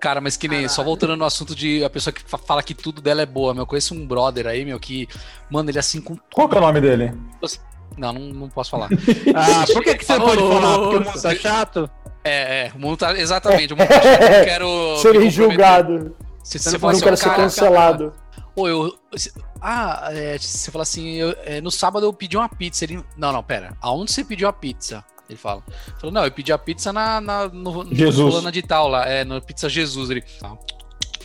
Cara, mas que nem, só voltando no assunto de a pessoa que fa- fala que tudo dela é boa, meu, eu conheço um brother aí, meu, que, mano, ele é assim com Qual que é o nome dele? Não, não, não posso falar. *laughs* Ah, por que, que você não pode Falou. falar? Porque o mundo tá chato? É, é, o mundo tá. Exatamente, o mundo tá eu não quero. *laughs* Serem julgado. Se Você não fala Não assim, quero ser cara, cancelado. Pô, eu. se- Ah, é, você fala assim, eu- é, no sábado eu pedi uma pizza. Ele. Não, não, pera. Aonde você pediu a pizza? Ele fala. Falou, não, eu pedi a pizza na. na no, Jesus. de tal lá. É, no Pizza Jesus. Ele. tá.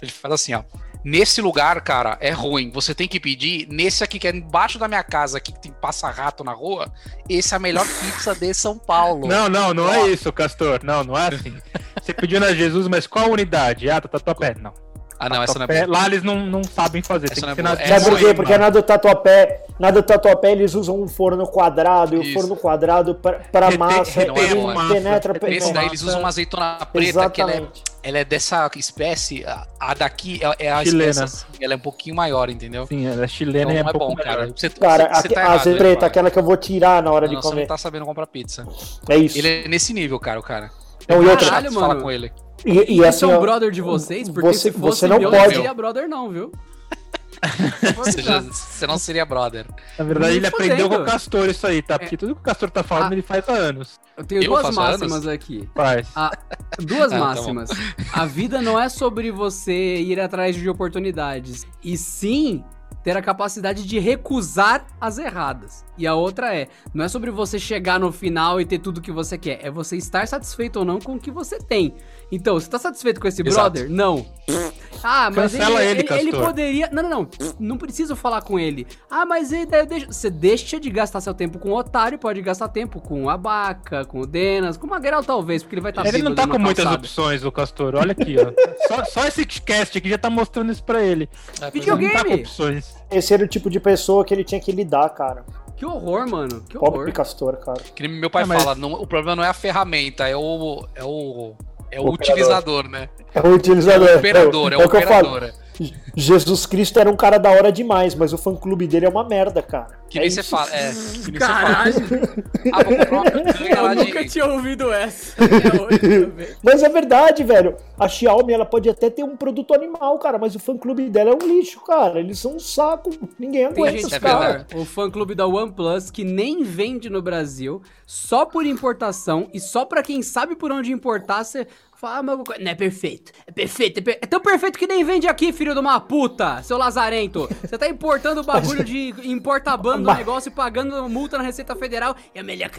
Ele faz assim, ó. Nesse lugar, cara, é ruim. Você tem que pedir nesse aqui, que é embaixo da minha casa, aqui que tem passa-rato na rua. Esse é a melhor pizza de São Paulo. Não, não, não Ó. é isso, Castor. Não, não é assim. Você pediu na Jesus, mas qual unidade? Ah, tá Tatuapé. Não. Ah, não, essa não é. Lá eles não, não sabem fazer. Essa Tem não é que ser na Essa Sabe por quê? Porque na do Tatuapé, na do Tatuapé eles usam um forno quadrado, e o forno quadrado pra, pra Retém- massa, retém ele massa, penetra... Esse daí eles usam uma azeitona preta, que ela é, Exatamente. ela é dessa espécie. a- daqui é, é a Chilena. espécie assim, ela é um pouquinho maior, entendeu? Sim, ela é chilena Então e é não um é pouco bom, cara. Você, Cara, você, você a, tá a errado, né, preta, cara? aquela que eu vou tirar na hora Não, de você comer. não tá sabendo comprar pizza. É isso. Ele é nesse nível, cara, o cara. Não, e outra, Caralho, Fala mano. com ele. E, e assim, é um ó, brother de vocês? Porque você- se fosse você não meu, pode- não seria brother não, viu? *laughs* Você, já- você não seria brother. Na verdade, ele aprendeu com o Castor isso aí, tá? Porque tudo que o Castor tá falando, Ah. ele faz há anos. Eu tenho Eu duas máximas anos? aqui. Faz. Ah, duas *laughs* Ah, tá máximas. A vida não é sobre você ir atrás de oportunidades, e sim ter a capacidade de recusar as erradas. E a outra é, não é sobre você chegar no final e ter tudo que você quer, é você estar satisfeito ou não com o que você tem. Então, você tá satisfeito com esse Exato. brother? Não. Ah, mas ele, Cancela ele, ele, ele Castor. poderia. Não, não, não. Não preciso falar com ele. Ah, mas ele, daí eu deixo- você deixa de gastar seu tempo com o otário e pode gastar tempo com o Abaca, com o Denas, com o Magrel talvez, porque ele vai estar Ele não tá com muitas opções, o Castor. Olha aqui, ó. *laughs* Só, só esse cast aqui já tá mostrando isso pra ele. É, pois Ele não tá com Videogame. opções. Esse era o tipo de pessoa que ele tinha que lidar, cara. Que horror, mano. Que Pobre horror. Castor, cara. é. Que meu pai É, mas- fala, não- o problema não é a ferramenta, é o. É o. É o Operador. utilizador, né? É o utilizador. É o operador, é o o que eu falo. operador. Jesus Cristo era um cara da hora demais, mas o fã-clube dele é uma merda, cara. Que É nem você isso. fala. É, que nem você fala. Caralho, Ah, vou comprar uma picanha lá eu nunca de. tinha ouvido essa. *laughs* É. Mas é verdade, velho. A Xiaomi, ela pode até ter um produto animal, cara, mas o fã-clube dela é um lixo, cara. Eles são um saco. Ninguém Tem aguenta gente, os é verdade. o fã clube da OnePlus que nem vende no Brasil, só por importação e só pra quem sabe por onde importar, você fala, ah, não é perfeito. É perfeito, é, per- é tão perfeito que nem vende aqui, filho de uma puta, seu lazarento. Você tá importando o bagulho de importabando o Mas- negócio e pagando multa na Receita Federal. É a melhor.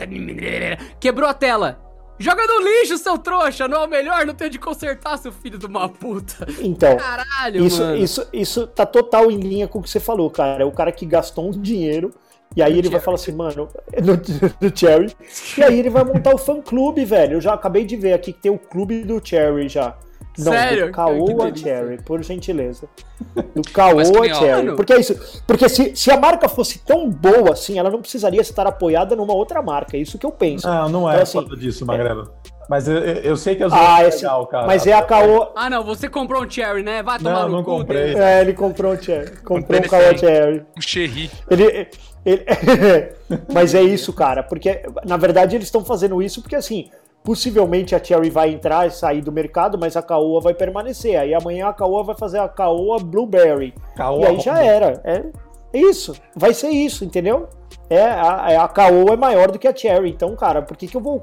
Quebrou a tela. Joga no lixo, seu trouxa! Não é o melhor, não tem de consertar, seu filho de uma puta. Então, Caralho, isso, mano. isso, isso tá total em linha com o que você falou, cara. É o cara que gastou um dinheiro. E aí ele vai falar assim, mano, *laughs* no, no Cherry. E aí ele vai montar o fã-clube, velho. Eu já acabei de ver aqui que tem o clube do Cherry já. Não, Sério? do Caoa. Cherry, por gentileza. *laughs* Do Caoa Cherry. Porque é isso. Porque se, se a marca fosse tão boa assim, ela não precisaria estar apoiada numa outra marca. É isso que eu penso. Não, não é Então, assim, disso, Magrelo. Mas eu, eu, sei que as Ah, é esse, legal, cara. mas é a Caoa. Ah, não, você comprou um Cherry, né? Vai tomar Não, no não cu, comprei. Deus. É, ele comprou um Cherry. Comprou Comprei um aí. Cherry. Um cherry. Ele, ele- *laughs* Mas é isso, cara, porque na verdade eles estão fazendo isso porque assim, possivelmente a Cherry vai entrar e sair do mercado, mas a Caoa vai permanecer. Aí amanhã a Caoa vai fazer a Caoa Blueberry. Caoa e aí já era. É isso, vai ser isso, entendeu? É, a, a Caoa é maior do que a Cherry. Então, cara, por que, que eu vou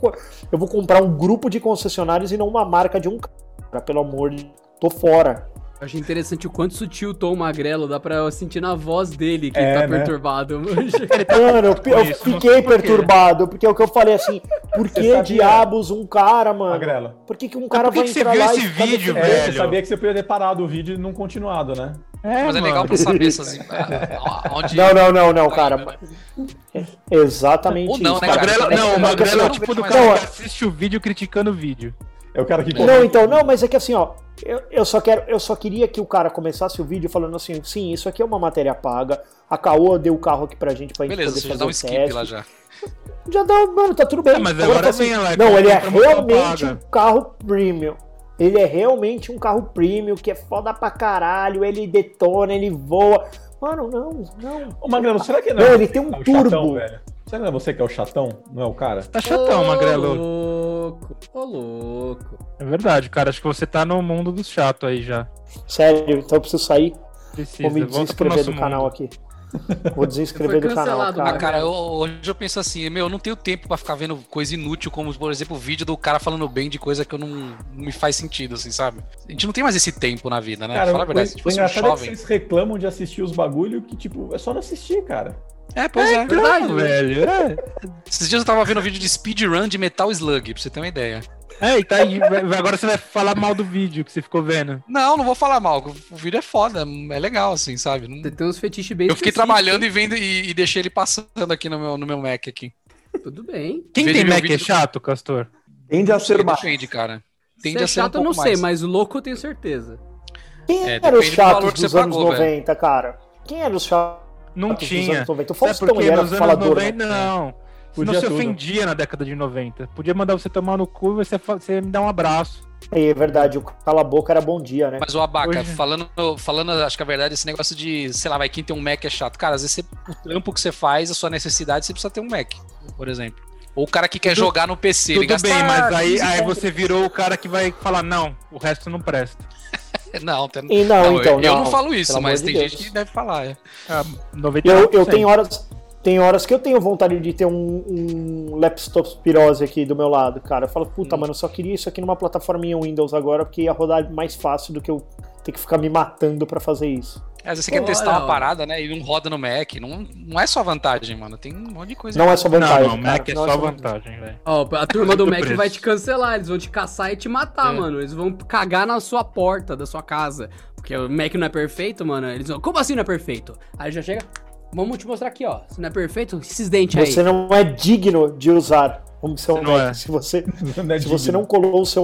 eu vou comprar um grupo de concessionários e não uma marca de um cara? Pelo amor de tô fora. Eu achei interessante o quanto sutil o Tom Magrelo, dá pra sentir na voz dele que É, ele tá né? perturbado. *laughs* Mano, eu, eu isso, fiquei por perturbado, porque é o que eu falei assim, por Você que sabia- diabos um cara, mano? Magrelo. Por que, que um cara por que vai que você entrar viu lá esse e ficar vídeo, defendendo? É, você velho? sabia que você podia ter parado o vídeo e não continuado, né? É, Mas é mano. legal pra saber essas. *laughs* Onde. Não, não, não, não, Tá cara. né? É Exatamente Ou não, isso. né, cara? Magrelo, não, o Magrelo é o tipo do mas- cara que assiste o vídeo criticando o vídeo. É o cara que Não, então, não, mas é que assim, ó, eu, eu só quero, eu só queria que o cara começasse o vídeo falando assim, sim, isso aqui é uma matéria paga, a Caoa deu o carro aqui pra gente pra gente Beleza, poder você já fazer dá um o skip teste. lá já. Já dá, mano, tá tudo bem. É, mas agora tá assim, vem lá, Não, ele é realmente um carro premium. Ele é realmente um carro premium que é foda pra caralho, ele detona, ele voa. Mano, não, não. Ô, Magrelo, será que não? Não, é ele tem um é o turbo. Chatão, velho? Será que não é você que é o chatão? Não é o cara? Tá chatão, Ô, Magrelo. louco, ô louco. É verdade, cara. Acho que você tá no mundo dos chatos aí já. Sério, então eu preciso sair. Precisa. Vou me desinscrever do canal mundo. aqui. Vou desinscrever *laughs* do canal, cara. Ah, cara, eu- hoje eu penso assim, meu, eu não tenho tempo pra ficar vendo coisa inútil, como, por exemplo, o vídeo do cara falando bem de coisa que eu não, não me faz sentido, assim, sabe? A gente não tem mais esse tempo na vida, né? Cara, Fala a verdade, o, se o fosse um engraçado é que jovem. vocês reclamam de assistir os bagulho que, tipo, é só não assistir, cara. É, pois é. Verdade, Não, velho. É. Esses dias eu tava vendo um vídeo de speedrun de Metal Slug, pra você ter uma ideia. É, e tá aí. Agora você vai falar mal do vídeo que você ficou vendo. Não, não vou falar mal, o vídeo é foda, é legal, assim, sabe? Não- tem uns fetiches bem Eu fiquei trabalhando e vendo e, e deixei ele passando aqui no meu, no meu Mac aqui. Tudo bem. Quem Veja tem Mac é do- chato, Castor? Tende a ser Depende, cara. Tende Se é a ser um chato, eu não sei, mais. mas louco eu tenho certeza. Quem É, eram os chatos que você dos anos pagou, 90, cara? Quem eram os chatos Não dos tinha. anos 90? O Faustão, por quê? ele era Nos anos falador, 90, né? não. Senão Podia se tudo. ofendia na década de 90. Podia mandar você tomar no cu e você, você me dar um abraço. É verdade, o cala a boca era bom dia, né? Mas o Abaca, Hoje- falando, falando, acho que a verdade, esse negócio de, sei lá, vai, quem tem um Mac é chato. Cara, às vezes você, o trampo que você faz, a sua necessidade, você precisa ter um Mac, por exemplo. Ou o cara que quer Tudo- jogar no PC, ele Tudo gasta bem, mas aí, 15 aí você virou o cara que vai falar, não, o resto não presta. *laughs* Não, tem... E não, não, então, eu, eu não, não falo isso, mas de tem Deus. gente que deve falar. É. Ah, Eu, 99%. eu tenho horas. Tem horas que eu tenho vontade de ter um, um laptop pirose aqui do meu lado, cara. Eu falo, puta, Hum. mano, eu só queria isso aqui numa plataforma em Windows agora, porque ia rodar mais fácil do que eu ter que ficar me matando pra fazer isso. Às vezes você quer Pô, testar olha, uma parada, né? E não roda no Mac. Não, não é só vantagem, mano. Tem um monte de coisa. Não é só vantagem. não, cara, Mac é não só vantagem, velho. Ó, a turma do Mac preço. vai te cancelar, eles vão te caçar e te matar, É. mano. Eles vão cagar na sua porta da sua casa. Porque o Mac não é perfeito, mano. Eles vão, como assim não é perfeito? Aí já chega, vamos te mostrar aqui, ó. Se não é perfeito, esses dentes aí. Você não é digno de usar seu Você não Mac. é. Se você, *laughs* Não é se você não colou o seu,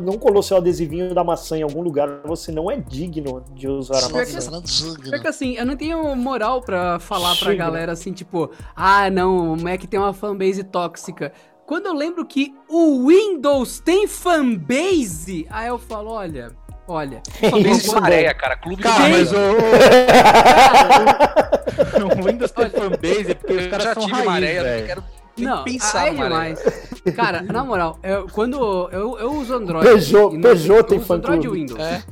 não colou seu adesivinho da maçã em algum lugar, você não é digno de usar a Pior que maçã. Pior que assim, eu não tenho moral pra falar pra Chega. galera assim, tipo, ah, não, o Mac tem uma fanbase tóxica. Quando eu lembro que o Windows tem fanbase, aí eu falo, olha, olha. Fanbase de Maréia, cara. Clube de Cara, Maréia. mas o. *laughs* *laughs* o Windows tem fanbase é porque os caras já são tive raiz, Maréia, velho. quero nem Não, pensar aí é demais. Cara, na moral, eu, quando eu, eu uso Android. Peugeot- não- Peugeot eu tem uso Android e fã-clube. Windows. É.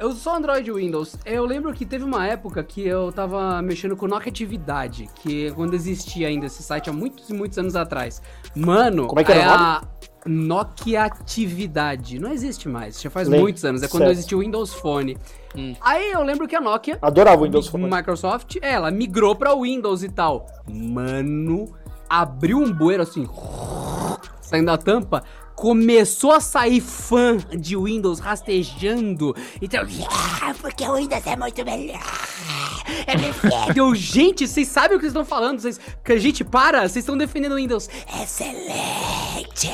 Eu uso só Android e Windows. Eu lembro que teve uma época que eu tava mexendo com Nokia Atividade, que é quando existia ainda esse site há muitos e muitos anos atrás. Mano, Como é que era o a Nokia Atividade. Não existe mais, já faz muitos anos. É quando certo. existiu o Windows Phone. Hum. Aí eu lembro que a Nokia Adorava o Windows Phone. Microsoft, é, ela migrou pra Windows e tal. Mano, abriu um bueiro assim, saindo da tampa, começou a sair fã de Windows rastejando. Então, ah, porque o Windows é muito melhor. É. Eu, gente, vocês sabem o que estão falando? Vocês, gente, para, vocês estão defendendo o Windows. Excelente.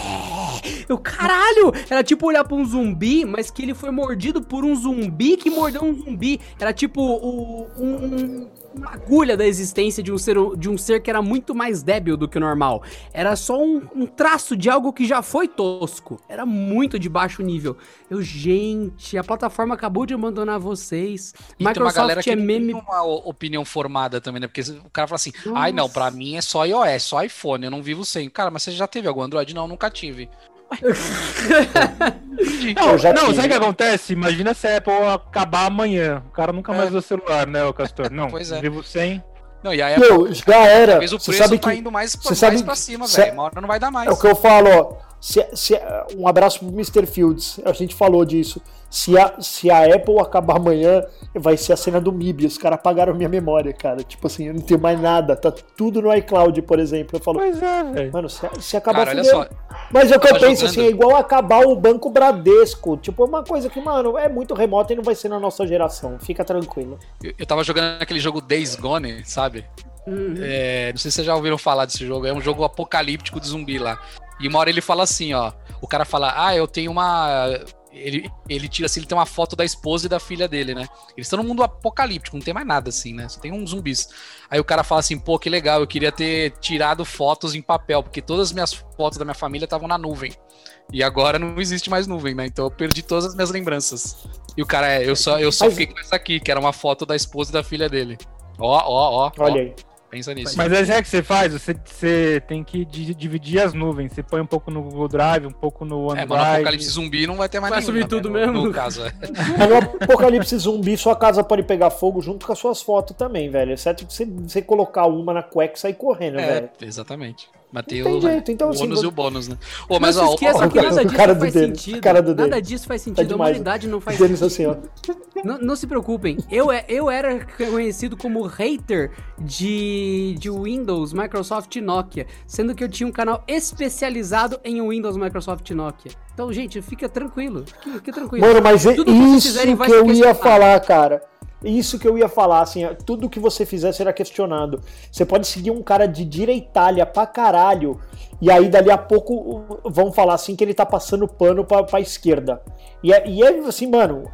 Eu, caralho, era tipo olhar pra um zumbi, mas que ele foi mordido por um zumbi que mordeu um zumbi. Era tipo o, um- um- uma agulha da existência de um, ser, de um ser que era muito mais débil do que o normal. Era só um, um traço de algo que já foi tosco. Era muito de baixo nível. Eu, gente, a plataforma acabou de abandonar vocês. E tem uma galera Microsoft que é não meme. tem uma opinião formada também, né? Porque o cara fala assim, ai não, pra mim é só iOS, só iPhone, eu não vivo sem. Cara, mas você já teve algum Android? Não, nunca tive. Não, não sabe o que acontece? Imagina se a Apple acabar amanhã. O cara nunca É. mais usa celular, né, o Castor? Não, Pois é. vivo sem. Não, e aí Meu, já era. talvez o Você preço sabe tá que indo mais, mais sabe pra que- cima, velho. Uma hora não vai dar mais. É o que eu falo, ó. Se, se- um abraço pro Mr. Fields. A gente falou disso. Se a, se a Apple acabar amanhã, vai ser a cena do MIB. Os caras apagaram minha memória, cara. Tipo assim, eu não tenho mais nada. Tá tudo no iCloud, por exemplo. Eu falo, Pois é, velho. mano, se, se acabar Cara, olha só. Mas é o que eu penso, jogando. assim, é igual acabar o Banco Bradesco. Tipo, é uma coisa que, mano, é muito remota e não vai ser na nossa geração. Fica tranquilo. Eu, eu tava jogando aquele jogo Days Gone, sabe? Uhum. É, não sei se vocês já ouviram falar desse jogo. É um jogo apocalíptico de zumbi lá. E uma hora ele fala assim, ó. O cara fala, ah, eu tenho uma. Ele, ele tira assim, ele tem uma foto da esposa e da filha dele, né? Eles estão num mundo apocalíptico, não tem mais nada assim, né? Só tem uns zumbis. Aí o cara fala assim, pô, que legal, eu queria ter tirado fotos em papel, porque todas as minhas fotos da minha família estavam na nuvem. E agora não existe mais nuvem, né? Então eu perdi todas as minhas lembranças. E o cara é, eu só, eu só fiquei com essa aqui, que era uma foto da esposa e da filha dele. Ó, ó, ó. Olha ó. Pensa nisso. Mas aí sabe o que você faz? Você, você tem que di- dividir as nuvens. Você põe um pouco no Google Drive, um pouco no É, OneDrive. mas no Apocalipse Zumbi não vai ter mais Vai subir tudo né, no- mesmo? No caso, é. *laughs* Mas no apocalipse zumbi, sua casa pode pegar fogo junto com as suas fotos também, velho. Exceto que você, você colocar uma na cueca e sair correndo, É, velho. exatamente. Mas tem Não tem o, jeito, então, o assim, ônus e o bônus, né? Ô, Não mas se ó, esqueça ó, que nada o disso cara do faz Denis, sentido. cara do nada disso faz sentido. a humanidade não faz Denis sentido. assim, ó. Não, não se preocupem, eu, é- eu era conhecido como hater de, de Windows, Microsoft e Nokia, sendo que eu tinha um canal especializado em Windows, Microsoft e Nokia. Então, gente, fica tranquilo, fique, fique tranquilo. Mano, mas é Tudo que isso fizerem que eu ia falar, cara. Isso que eu ia falar, assim, tudo que você fizer será questionado. Você pode seguir um cara de direitalha pra caralho, e aí dali a pouco vão falar assim que ele tá passando pano pra, pra esquerda. E é, e é assim, mano,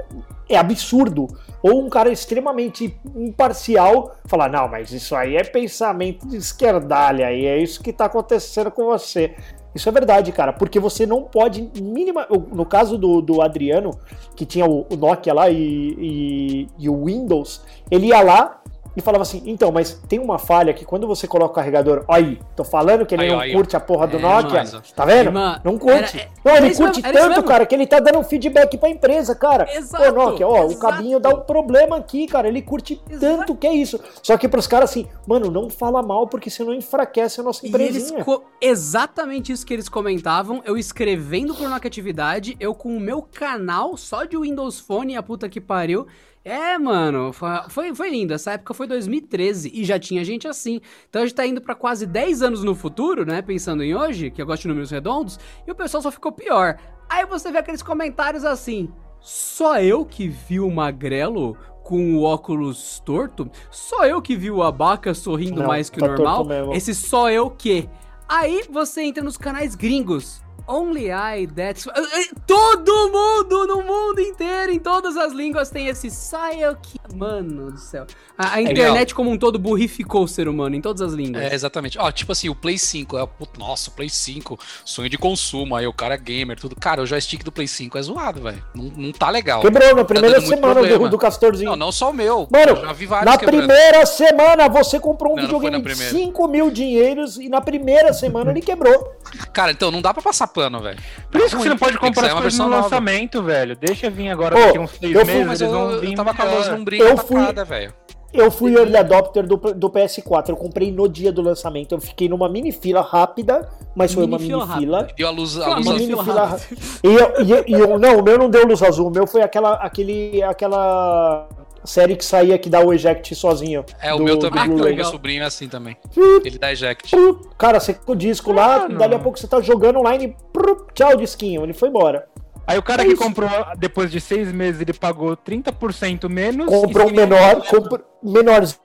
é absurdo. Ou um cara extremamente imparcial falar, não, mas isso aí é pensamento de esquerdalha, e é isso que tá acontecendo com você. Isso é verdade, cara, porque você não pode mínima. No caso do, do Adriano, que tinha o, o Nokia lá e, e, e o Windows, ele ia lá e falava assim: então, mas tem uma falha que quando você coloca o carregador, ó aí, tô falando que ele Aí, não ó, aí, curte a porra do É, Nokia, mas, ó. tá vendo? Irmã, não curte. era- não, era ele isso curte mesmo, tanto, cara, que ele tá dando feedback pra empresa, cara. Exato, Pô, Nokia, ó, o exato. cabinho dá um problema aqui, cara, ele curte Exato. tanto que é isso. Só que pros caras assim, mano, não fala mal porque senão enfraquece a nossa E co- exatamente isso que eles comentavam, eu escrevendo por Nokia Atividade, eu com o meu canal só de Windows Phone, a puta que pariu, É, mano, foi, foi, lindo. Essa época foi 2013 e já tinha gente assim. Então a gente tá indo pra quase 10 anos no futuro, né? Pensando em hoje, que eu gosto de números redondos, e o pessoal só ficou pior. Aí você vê aqueles comentários assim: só eu que vi o magrelo com o óculos torto? Só eu que vi o abaca sorrindo Não, mais que o tá normal? torto mesmo. Esse só eu que. Aí você entra nos canais gringos. Only I, that's. Todo mundo no mundo inteiro, em todas as línguas, tem esse eu que. Mano do céu. A, a internet como um todo burrificou o ser humano em todas as línguas. É, exatamente. Ó, tipo assim, o Play 5, é, nossa, o Play 5, sonho de consumo, aí o cara é gamer, tudo. Cara, o joystick do Play 5 é zoado, velho. Não, não tá legal. Quebrou na primeira dando muito semana do, do Castorzinho. Não, não só o meu. Mano, eu já vi vários Na quebrando. primeira semana você comprou um Não, não videogame na de primeira. 5 mil dinheiros e na primeira semana ele quebrou. Cara, então não dá pra passar pano, velho. Por isso que você não pode comprar as coisas no lançamento, velho. Deixa vir agora daqui uns seis eu fui, meses, Mas eles eu, vão eu vir tava com a luz Eu fui- velho. Eu fui early adopter do, do PS4, eu comprei no dia do lançamento, eu fiquei numa mini fila rápida, mas foi uma Mini fila. Deu a luz, a luz mini azul. fila fila. E, eu, e, eu- e eu- não, o meu não deu luz azul, o meu foi aquela, aquele, aquela série que saía que dá o eject sozinho. É, o do- meu do também, o meu sobrinho é assim também. Ele dá eject. Cara, você com o disco lá, Mano. dali a pouco você tá jogando online, tchau, disquinho, ele foi embora. Aí o cara É que isso. comprou depois de seis meses, ele pagou 30% menos. Comprou um menor, comprou menorzinho,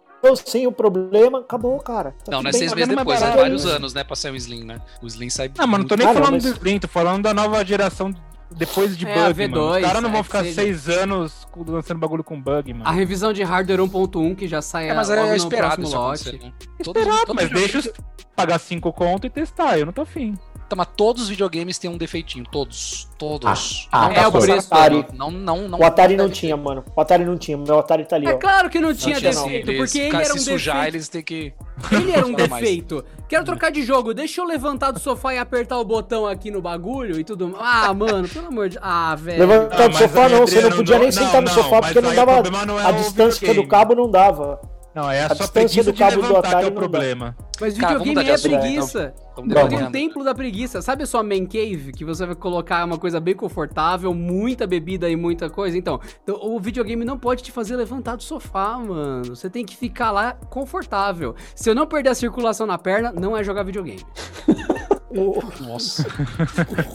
sem o problema, acabou, cara. Tá Não, não é seis meses mais depois, é vários anos, né, pra sair o Slim, né? O Slim sai. Não, mas não tô nem Ah, não, falando mas- do Slim, tô falando da nova geração depois de É, bug, mano. Os V2, caras não é vão que ficar seja. seis anos lançando bagulho com bug, mano. A revisão de hardware 1.1 que já sai É, mas logo é no esperado próximo isso lote. né? Todos- Esperado, todos mas deixa os pagar cinco conto e testar, eu não tô afim. Tá, mas todos os videogames têm um defeitinho, todos, todos. Ah, não ah, é o preço. Atari. Não, não, não. O Atari não tinha, mano. O Atari não tinha. Meu Atari tá ali, É ó. claro que não tinha tinha, não. defeito, Eles- porque ele era um se sujar, defeito. eles têm que. Ele era *laughs* um Não defeito. Quero trocar de jogo, deixa eu levantar do sofá e apertar o botão aqui no bagulho e tudo. Ah, mano, pelo amor de. Ah, velho. Levantar do sofá não, você não podia nem não, sentar no não, sofá porque não dava. problema não é A distância videogame. do cabo não dava. Não, é A a sua preguiça do cabo do levantar que é Atari o não dá. Mas Cara, videogame é preguiça. É devagar. um templo da preguiça. Sabe a sua man cave? Que você vai colocar uma coisa bem confortável, muita bebida e muita coisa. Então, então, o videogame não pode te fazer levantar do sofá, mano. Você tem que ficar lá confortável. Se eu não perder a circulação na perna, não é jogar videogame. *laughs* Nossa.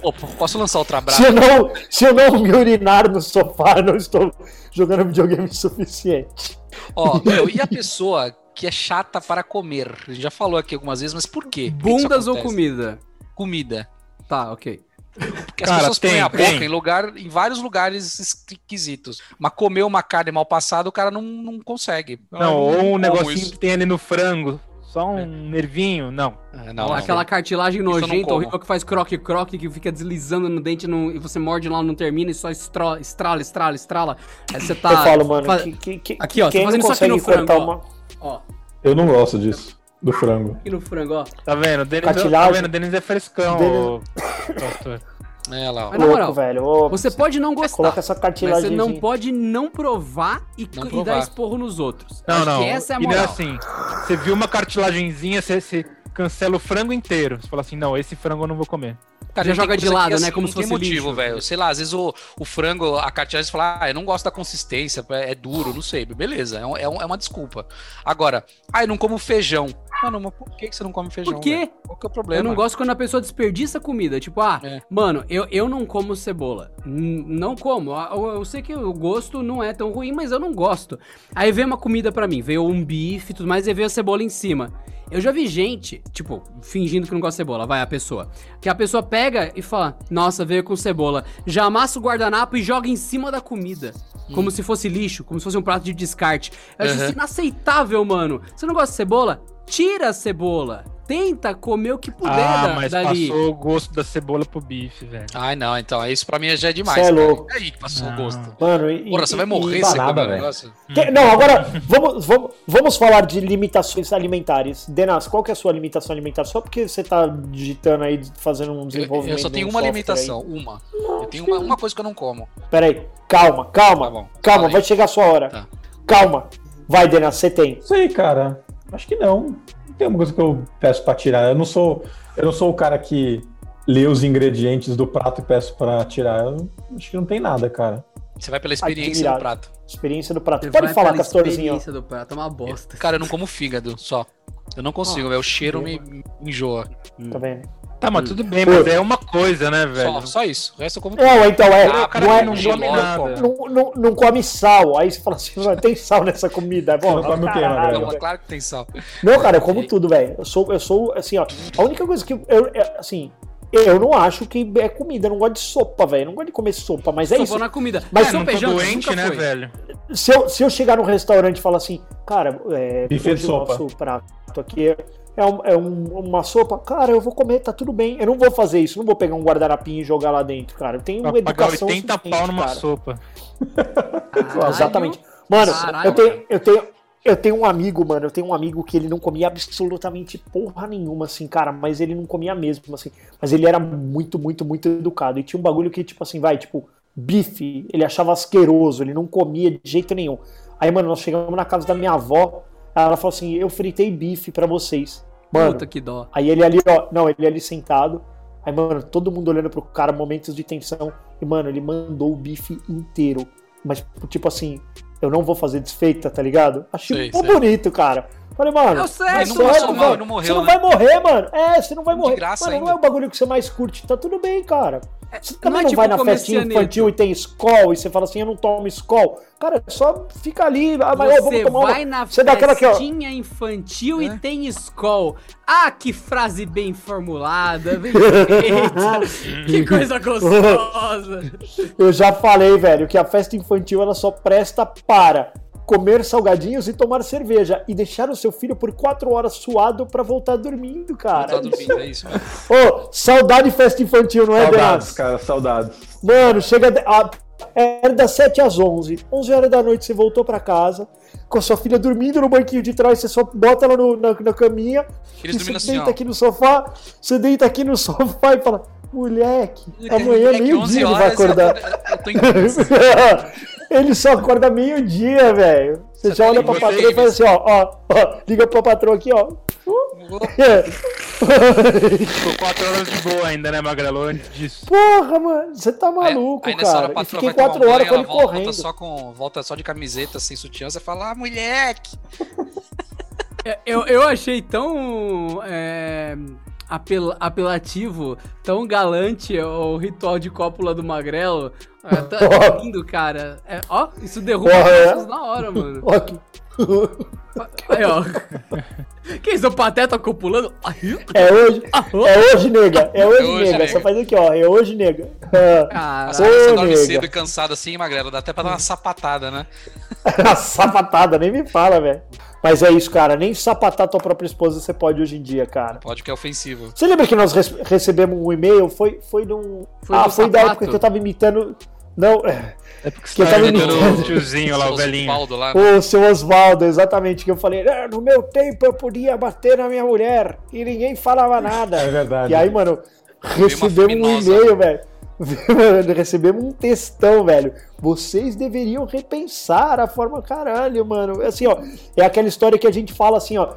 Pô, posso lançar outra brava? Se eu, não, se eu não me urinar no sofá, eu não estou jogando videogame suficiente. Ó, meu, e a pessoa que é chata para comer? A gente já falou aqui algumas vezes, mas por quê? Por Bundas ou comida? Comida. Tá, ok. Porque as Cara, pessoas põem tem, a boca tem. em lugar, em vários lugares esquisitos. Mas comer uma carne mal passada, o cara não, não consegue. Não, Eu ou um negocinho isso. que tem ali no frango, só um nervinho, não. É, não, não. aquela cartilagem não nojenta, como. horrível, que faz croque-croque, que fica deslizando no dente não- e você morde lá, não termina e só estro- estrala, estrala, estrala. Aí você tá. eu falo, mano, fa- que, que, que, Aqui, ó, quem fazendo não isso aqui no frango, ó. uma... Ó, Eu não gosto disso, do frango. aqui no frango, ó. Tá vendo? O Denis, tá Cartilagem. vendo? O Denis é frescão, Denis- ô. É lá, ó. Mas na Louco, moral, velho. Ô, Você pode não gostar. Coloca essa Mas cartilagem. você não pode não provar e, Não e provar. dar esporro nos outros. Não, Acho não. que essa é a e não é moral. assim. Você viu uma cartilagenzinha, você, você cancela o frango inteiro. Você fala assim, não, esse frango eu não vou comer. Cara, Já joga de lado, que, né, como não se tem fosse motivo, velho. Sei lá, às vezes o, o frango, a cartilagem fala, ah, eu não gosto da consistência, é, é duro, não sei. Beleza, é, um- é um- é uma desculpa. Agora, ah, eu não como feijão. Mano, mas por que você não come feijão? Por quê? velho? Qual que é o problema? Eu não gosto quando a pessoa desperdiça comida. Tipo, ah, É. mano, eu, eu não como cebola. N- não como. Ah, Eu, eu sei que o gosto não é tão ruim, mas eu não gosto. Aí veio uma comida pra mim, veio um bife e tudo mais, e veio a cebola em cima. Eu já vi gente, tipo, fingindo que não gosta de cebola, vai a pessoa. Que a pessoa pega e fala, nossa, veio com cebola. Já amassa o guardanapo e joga em cima da comida. Como se fosse lixo, como se fosse um prato de descarte. Eu acho Uhum. isso inaceitável, mano. Você não gosta de cebola? Tira a cebola. Tenta comer o que puder ah, da- mas dali. passou o gosto da cebola pro bife, velho. Ai, não, então, isso pra mim já é demais. Cê é cara. louco. E aí que passou Não. o gosto? Mano, e, Porra, você vai e- morrer e- se comer negócio. Que- Não, agora vamos, vamos, vamos falar de limitações alimentares. Denas, qual que é a sua limitação alimentar? Só porque você tá digitando aí, fazendo um Eu, desenvolvimento. eu só tenho um uma limitação, uma. Eu tenho uma, uma coisa que eu não como. Aí. Pera aí, calma, calma, Tá bom, calma, aí. vai chegar a sua hora. Tá. Calma. Vai, Denas, você tem. Não sei, cara. Acho que não. Não tem uma coisa que eu peço pra tirar. Eu não sou, eu não sou o cara que lê os ingredientes do prato e peço pra tirar. Eu acho que não tem nada, cara. Você vai pela experiência Admirado. do prato. Experiência do prato. Você Pode falar, Castorzinho. experiência do prato, é uma bosta. Cara, eu não como fígado só. Eu não consigo, velho. O cheiro me me enjoa. Tá vendo? Tá, mas tudo bem, mas é uma coisa, né, velho? Só, só isso. O resto eu como É, então, é. Ah, cara não, é não come nada. não, não, não come sal. Aí você fala assim, "Mano, tem sal nessa comida. É bom, não come o quê? Não, velho. claro que tem sal. Não, cara, eu como tudo, velho. Eu sou, eu sou, assim, ó. A única coisa que eu, é, assim, eu não acho que é comida. Eu não gosto de sopa, velho. Não gosto de comer sopa, mas é Só isso. vou na comida. Mas É, não sopa tô doente, nunca né, foi. velho? Se eu, se eu chegar num restaurante e falar assim, cara, é, Buffet de sopa. nosso prato aqui é, um- é um- uma sopa, cara, eu vou comer, tá tudo bem. Eu não vou fazer isso, não vou pegar um guardanapinho e jogar lá dentro, cara. Eu tenho uma Pra pagar educação 80 suficiente, pau numa cara. sopa. *laughs* Caralho. Exatamente. Mano, Caralho. eu tenho, eu tenho, eu tenho um amigo, mano, eu tenho um amigo que ele não comia absolutamente porra nenhuma, assim, cara, mas ele não comia mesmo, assim. Mas ele era muito, muito, muito educado. E tinha um bagulho que, tipo assim, vai, tipo, bife, ele achava asqueroso, ele não comia de jeito nenhum. Aí, mano, nós chegamos na casa da minha avó, aí ela falou assim: eu fritei bife pra vocês. Mano, Puta que dó. Aí ele ali, ó, não, ele ali sentado. Aí, mano, todo mundo olhando pro cara, momentos de tensão. E, mano, ele mandou o bife inteiro. Mas, tipo assim, eu não vou fazer desfeita, tá ligado? Achei Sei, sei. bonito, cara. Falei, mano, É o certo, mas não certo, passou mal, velho. não morreu, Você não né? vai morrer, mano. É, você não vai De morrer. graça mano, ainda. não é o bagulho que você mais curte. Tá tudo bem, cara. Você também não é não, tipo vai na festinha infantil e tem escol e você fala assim, eu não tomo escol. Cara, só fica ali. Ah, mas, Você tomar uma- vai na Você aquela aqui, ó. festinha infantil É. e tem escol. Ah, que frase bem formulada, bem feita. *laughs* que coisa gostosa. Eu já falei, velho, que a festa infantil ela só presta para comer salgadinhos e tomar cerveja e deixar o seu filho por quatro horas suado pra voltar dormindo, cara. Tá dormindo, é isso, mano. Ô, saudade de festa infantil, não é, Saudades, cara, saudades. Mano, chega. de- a- Era das 7 às 11. 11 horas da noite você voltou pra casa, com a sua filha dormindo no banquinho de trás, você só bota ela no- na, na caminha, Eles e você assim, deita ó. aqui no sofá, você deita aqui no *laughs* sofá e fala, moleque, amanhã É que 11 meio-dia ele vai horas eu- acordar. Eu tô em. *laughs* ele só acorda meio-dia, velho. Você, Você já olha pra patroa e faz assim, ó, ó, ó, liga pra patroa aqui, ó. Ficou 4 horas de boa ainda, né, Magrelo? Antes disso. Porra, mano, você tá maluco, aí, aí nessa hora cara. a patroa fiquei quatro horas com ele volta correndo. só, com, volta só de camiseta, sem sutiã, você fala, ah, moleque! É, Eu, eu achei tão é, apel- apelativo, tão galante o ritual de cópula do Magrelo. É, tá tá lindo, cara. É, ó, isso derruba Porra, é? pessoas na hora, mano. Ó, que- Aí, ó. Que isso, o pateta copulando? É hoje, Ah, é hoje, nega. É hoje, É hoje, nega. nega. Você faz aqui, ó. É hoje, nega. Ah, Caralho. Nossa, você Ô, dorme nega. cedo e cansado assim, Magrelo, dá até pra dar uma sapatada, né? *laughs* A sapatada, nem me fala, velho. Mas é isso, cara. Nem sapatar tua própria esposa você pode hoje em dia, cara. Pode que é ofensivo. Você lembra que nós recebemos um e-mail? Foi, foi num. Foi ah, foi da sapato. época que eu tava imitando. Não, é, É porque Que você tava tá imitando o tiozinho lá, o velhinho. Osvaldo lá, né? o seu Oswaldo, exatamente. Que eu falei, "Ah, no meu tempo eu podia bater na minha mulher e ninguém falava nada. É verdade. E aí, mano, recebemos um e-mail, velho. *laughs* Recebemos um textão, velho. Vocês deveriam repensar a forma caralho, mano. Assim, ó, é aquela história que a gente fala assim, ó.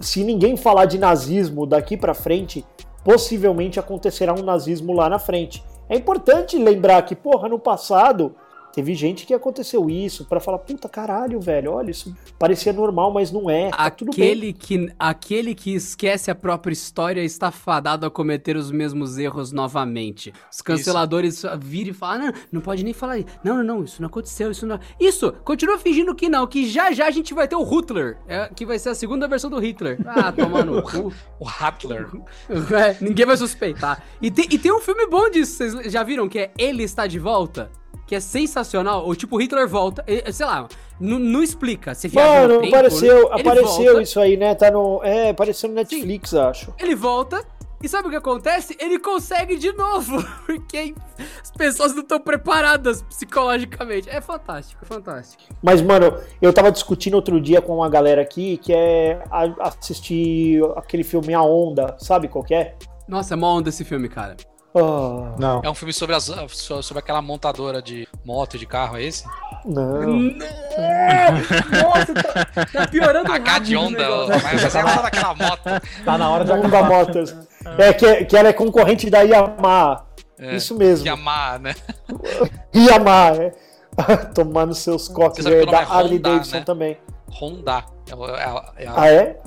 Se ninguém falar de nazismo daqui pra frente, possivelmente acontecerá um nazismo lá na frente. É importante lembrar que, porra, no passado teve gente que aconteceu isso pra falar, puta caralho, velho, olha, isso parecia normal, mas não é. Tá tudo bem. Aquele que, aquele que esquece a própria história está fadado a cometer os mesmos erros novamente. Os canceladores viram e falam: "Ah, não, não pode nem falar isso. Não, não, não, isso não aconteceu, isso não. Isso, continua fingindo que não, que já já a gente vai ter o Hitler, é, que vai ser a segunda versão do Hitler. Ah, tomar no cu. *laughs* O Hitler. *laughs* É, ninguém vai suspeitar. E tem, e tem um filme bom disso, vocês já viram? Que é Ele Está de Volta? Que é sensacional. Ou tipo, Hitler volta. Sei lá, não, explica. No Mano, tempo, apareceu, apareceu volta, isso aí, né? Tá no. É, apareceu no Netflix, acho. Ele volta. E sabe o que acontece? Ele consegue de novo. *laughs* Porque as pessoas não estão preparadas psicologicamente. É fantástico, é fantástico. Mas, mano, eu tava discutindo outro dia com uma galera aqui que é assistir aquele filme A Onda, sabe qual que é? Nossa, é mó onda esse filme, cara. Ah, Não. É um filme sobre, as, so- sobre aquela montadora de moto e de carro, é esse? não. Nossa, tá, tá piorando *laughs* A K de onda, mas você gosta daquela moto. Tá na hora de Honda acabar. Motors. É que, que ela é concorrente da Yamaha. É, Isso mesmo. Yamaha, né? *laughs* Yamaha, é. *laughs* Tomando seus coques nome da é Harley Honda, Davidson né? também. Honda. É, é é Ah, é?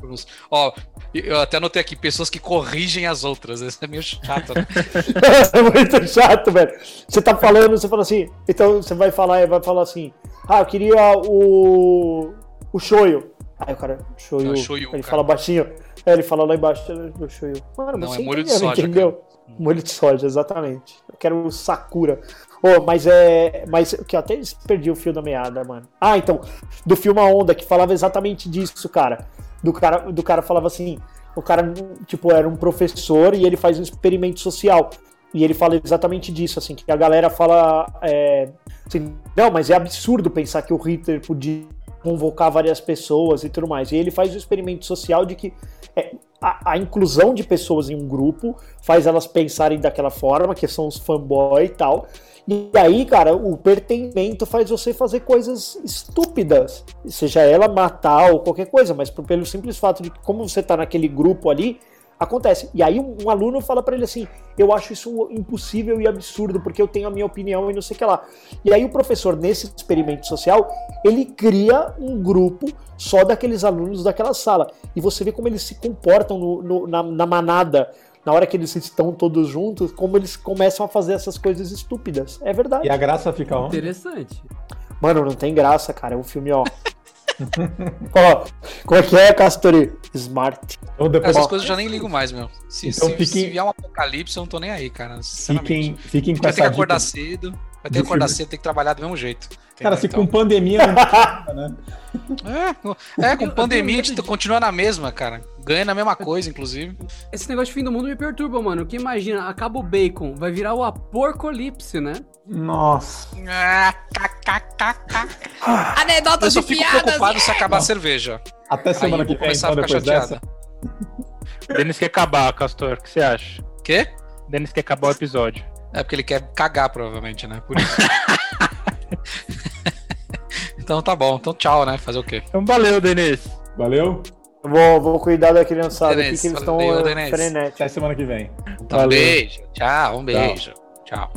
Ó, eu até anotei aqui, pessoas que corrigem as outras. Isso é meio chato, né? *laughs* é muito chato, velho. Você tá falando, você fala assim, então você vai falar, vai falar assim, ah, eu queria o. o shoyu. Aí o cara, shoyu. Não, shoyu, ele cara. fala baixinho. É, ele fala lá embaixo, o shoyu. Mano, Não, é molho de soja, entendeu? Molho de soja, exatamente. Eu quero o Sakura. Oh, mas é. Mas que eu até perdi o fio da meada, mano. Ah, então, do filme A Onda, que falava exatamente disso, cara. Do cara, do cara falava assim, o cara, tipo, era um professor e ele faz um experimento social. E ele fala exatamente disso, assim, que a galera fala. é, assim, não, mas é absurdo pensar que o Hitler podia convocar várias pessoas e tudo mais. E ele faz o experimento social de que é, a, a inclusão de pessoas em um grupo faz elas pensarem daquela forma, que são os fanboy e tal. E aí, cara, o pertencimento faz você fazer coisas estúpidas. Seja ela matar ou qualquer coisa, mas pelo simples fato de que, como você tá naquele grupo ali, acontece. E aí um, aluno fala pra ele assim: Eu acho isso impossível e absurdo, porque eu tenho a minha opinião e não sei o que lá. E aí o professor, nesse experimento social, ele cria um grupo só daqueles alunos daquela sala. E você vê como eles se comportam no- no- na, na manada. Na hora que eles estão todos juntos, como eles começam a fazer essas coisas estúpidas. É verdade. E a graça fica onde? Interessante. Mano, não tem graça, cara. É um filme, ó. *laughs* ó, como é que é, Castori? Smart. Então depois Essas ó, coisas eu já nem ligo mais, meu. Se, Então se, fiquem- se vier um apocalipse, eu não tô nem aí, cara. Fiquem, fiquem com Vai ter que acordar dica. cedo. Vai ter que acordar filme. cedo, tem que trabalhar do mesmo jeito. Cara, entendeu? se Então- com pandemia não *laughs* tem, né? É, é, com Eu- pandemia a gente de- continua na mesma, cara. Ganha na mesma coisa, inclusive. Esse negócio de fim do mundo me perturba, mano. Que imagina, acaba o bacon, vai virar o apocalipse, né? Nossa. Ah, kkkk. Eu Anedotas só de fico piadas. preocupado se acabar a cerveja. Até semana eu que vou vem, começar então, a ficar chateada. Denis quer acabar, Castor. O que você acha? Quê? Denis quer acabar o episódio. É porque ele quer cagar, provavelmente, né? Por isso. *laughs* então tá bom. Então tchau, né? Fazer o quê? Então valeu, Denis. Valeu? Vou, vou cuidar da criançada aqui que eles estão Denise. frenéticos. Até semana que vem. Então, um beijo. Tchau, um beijo. Tchau.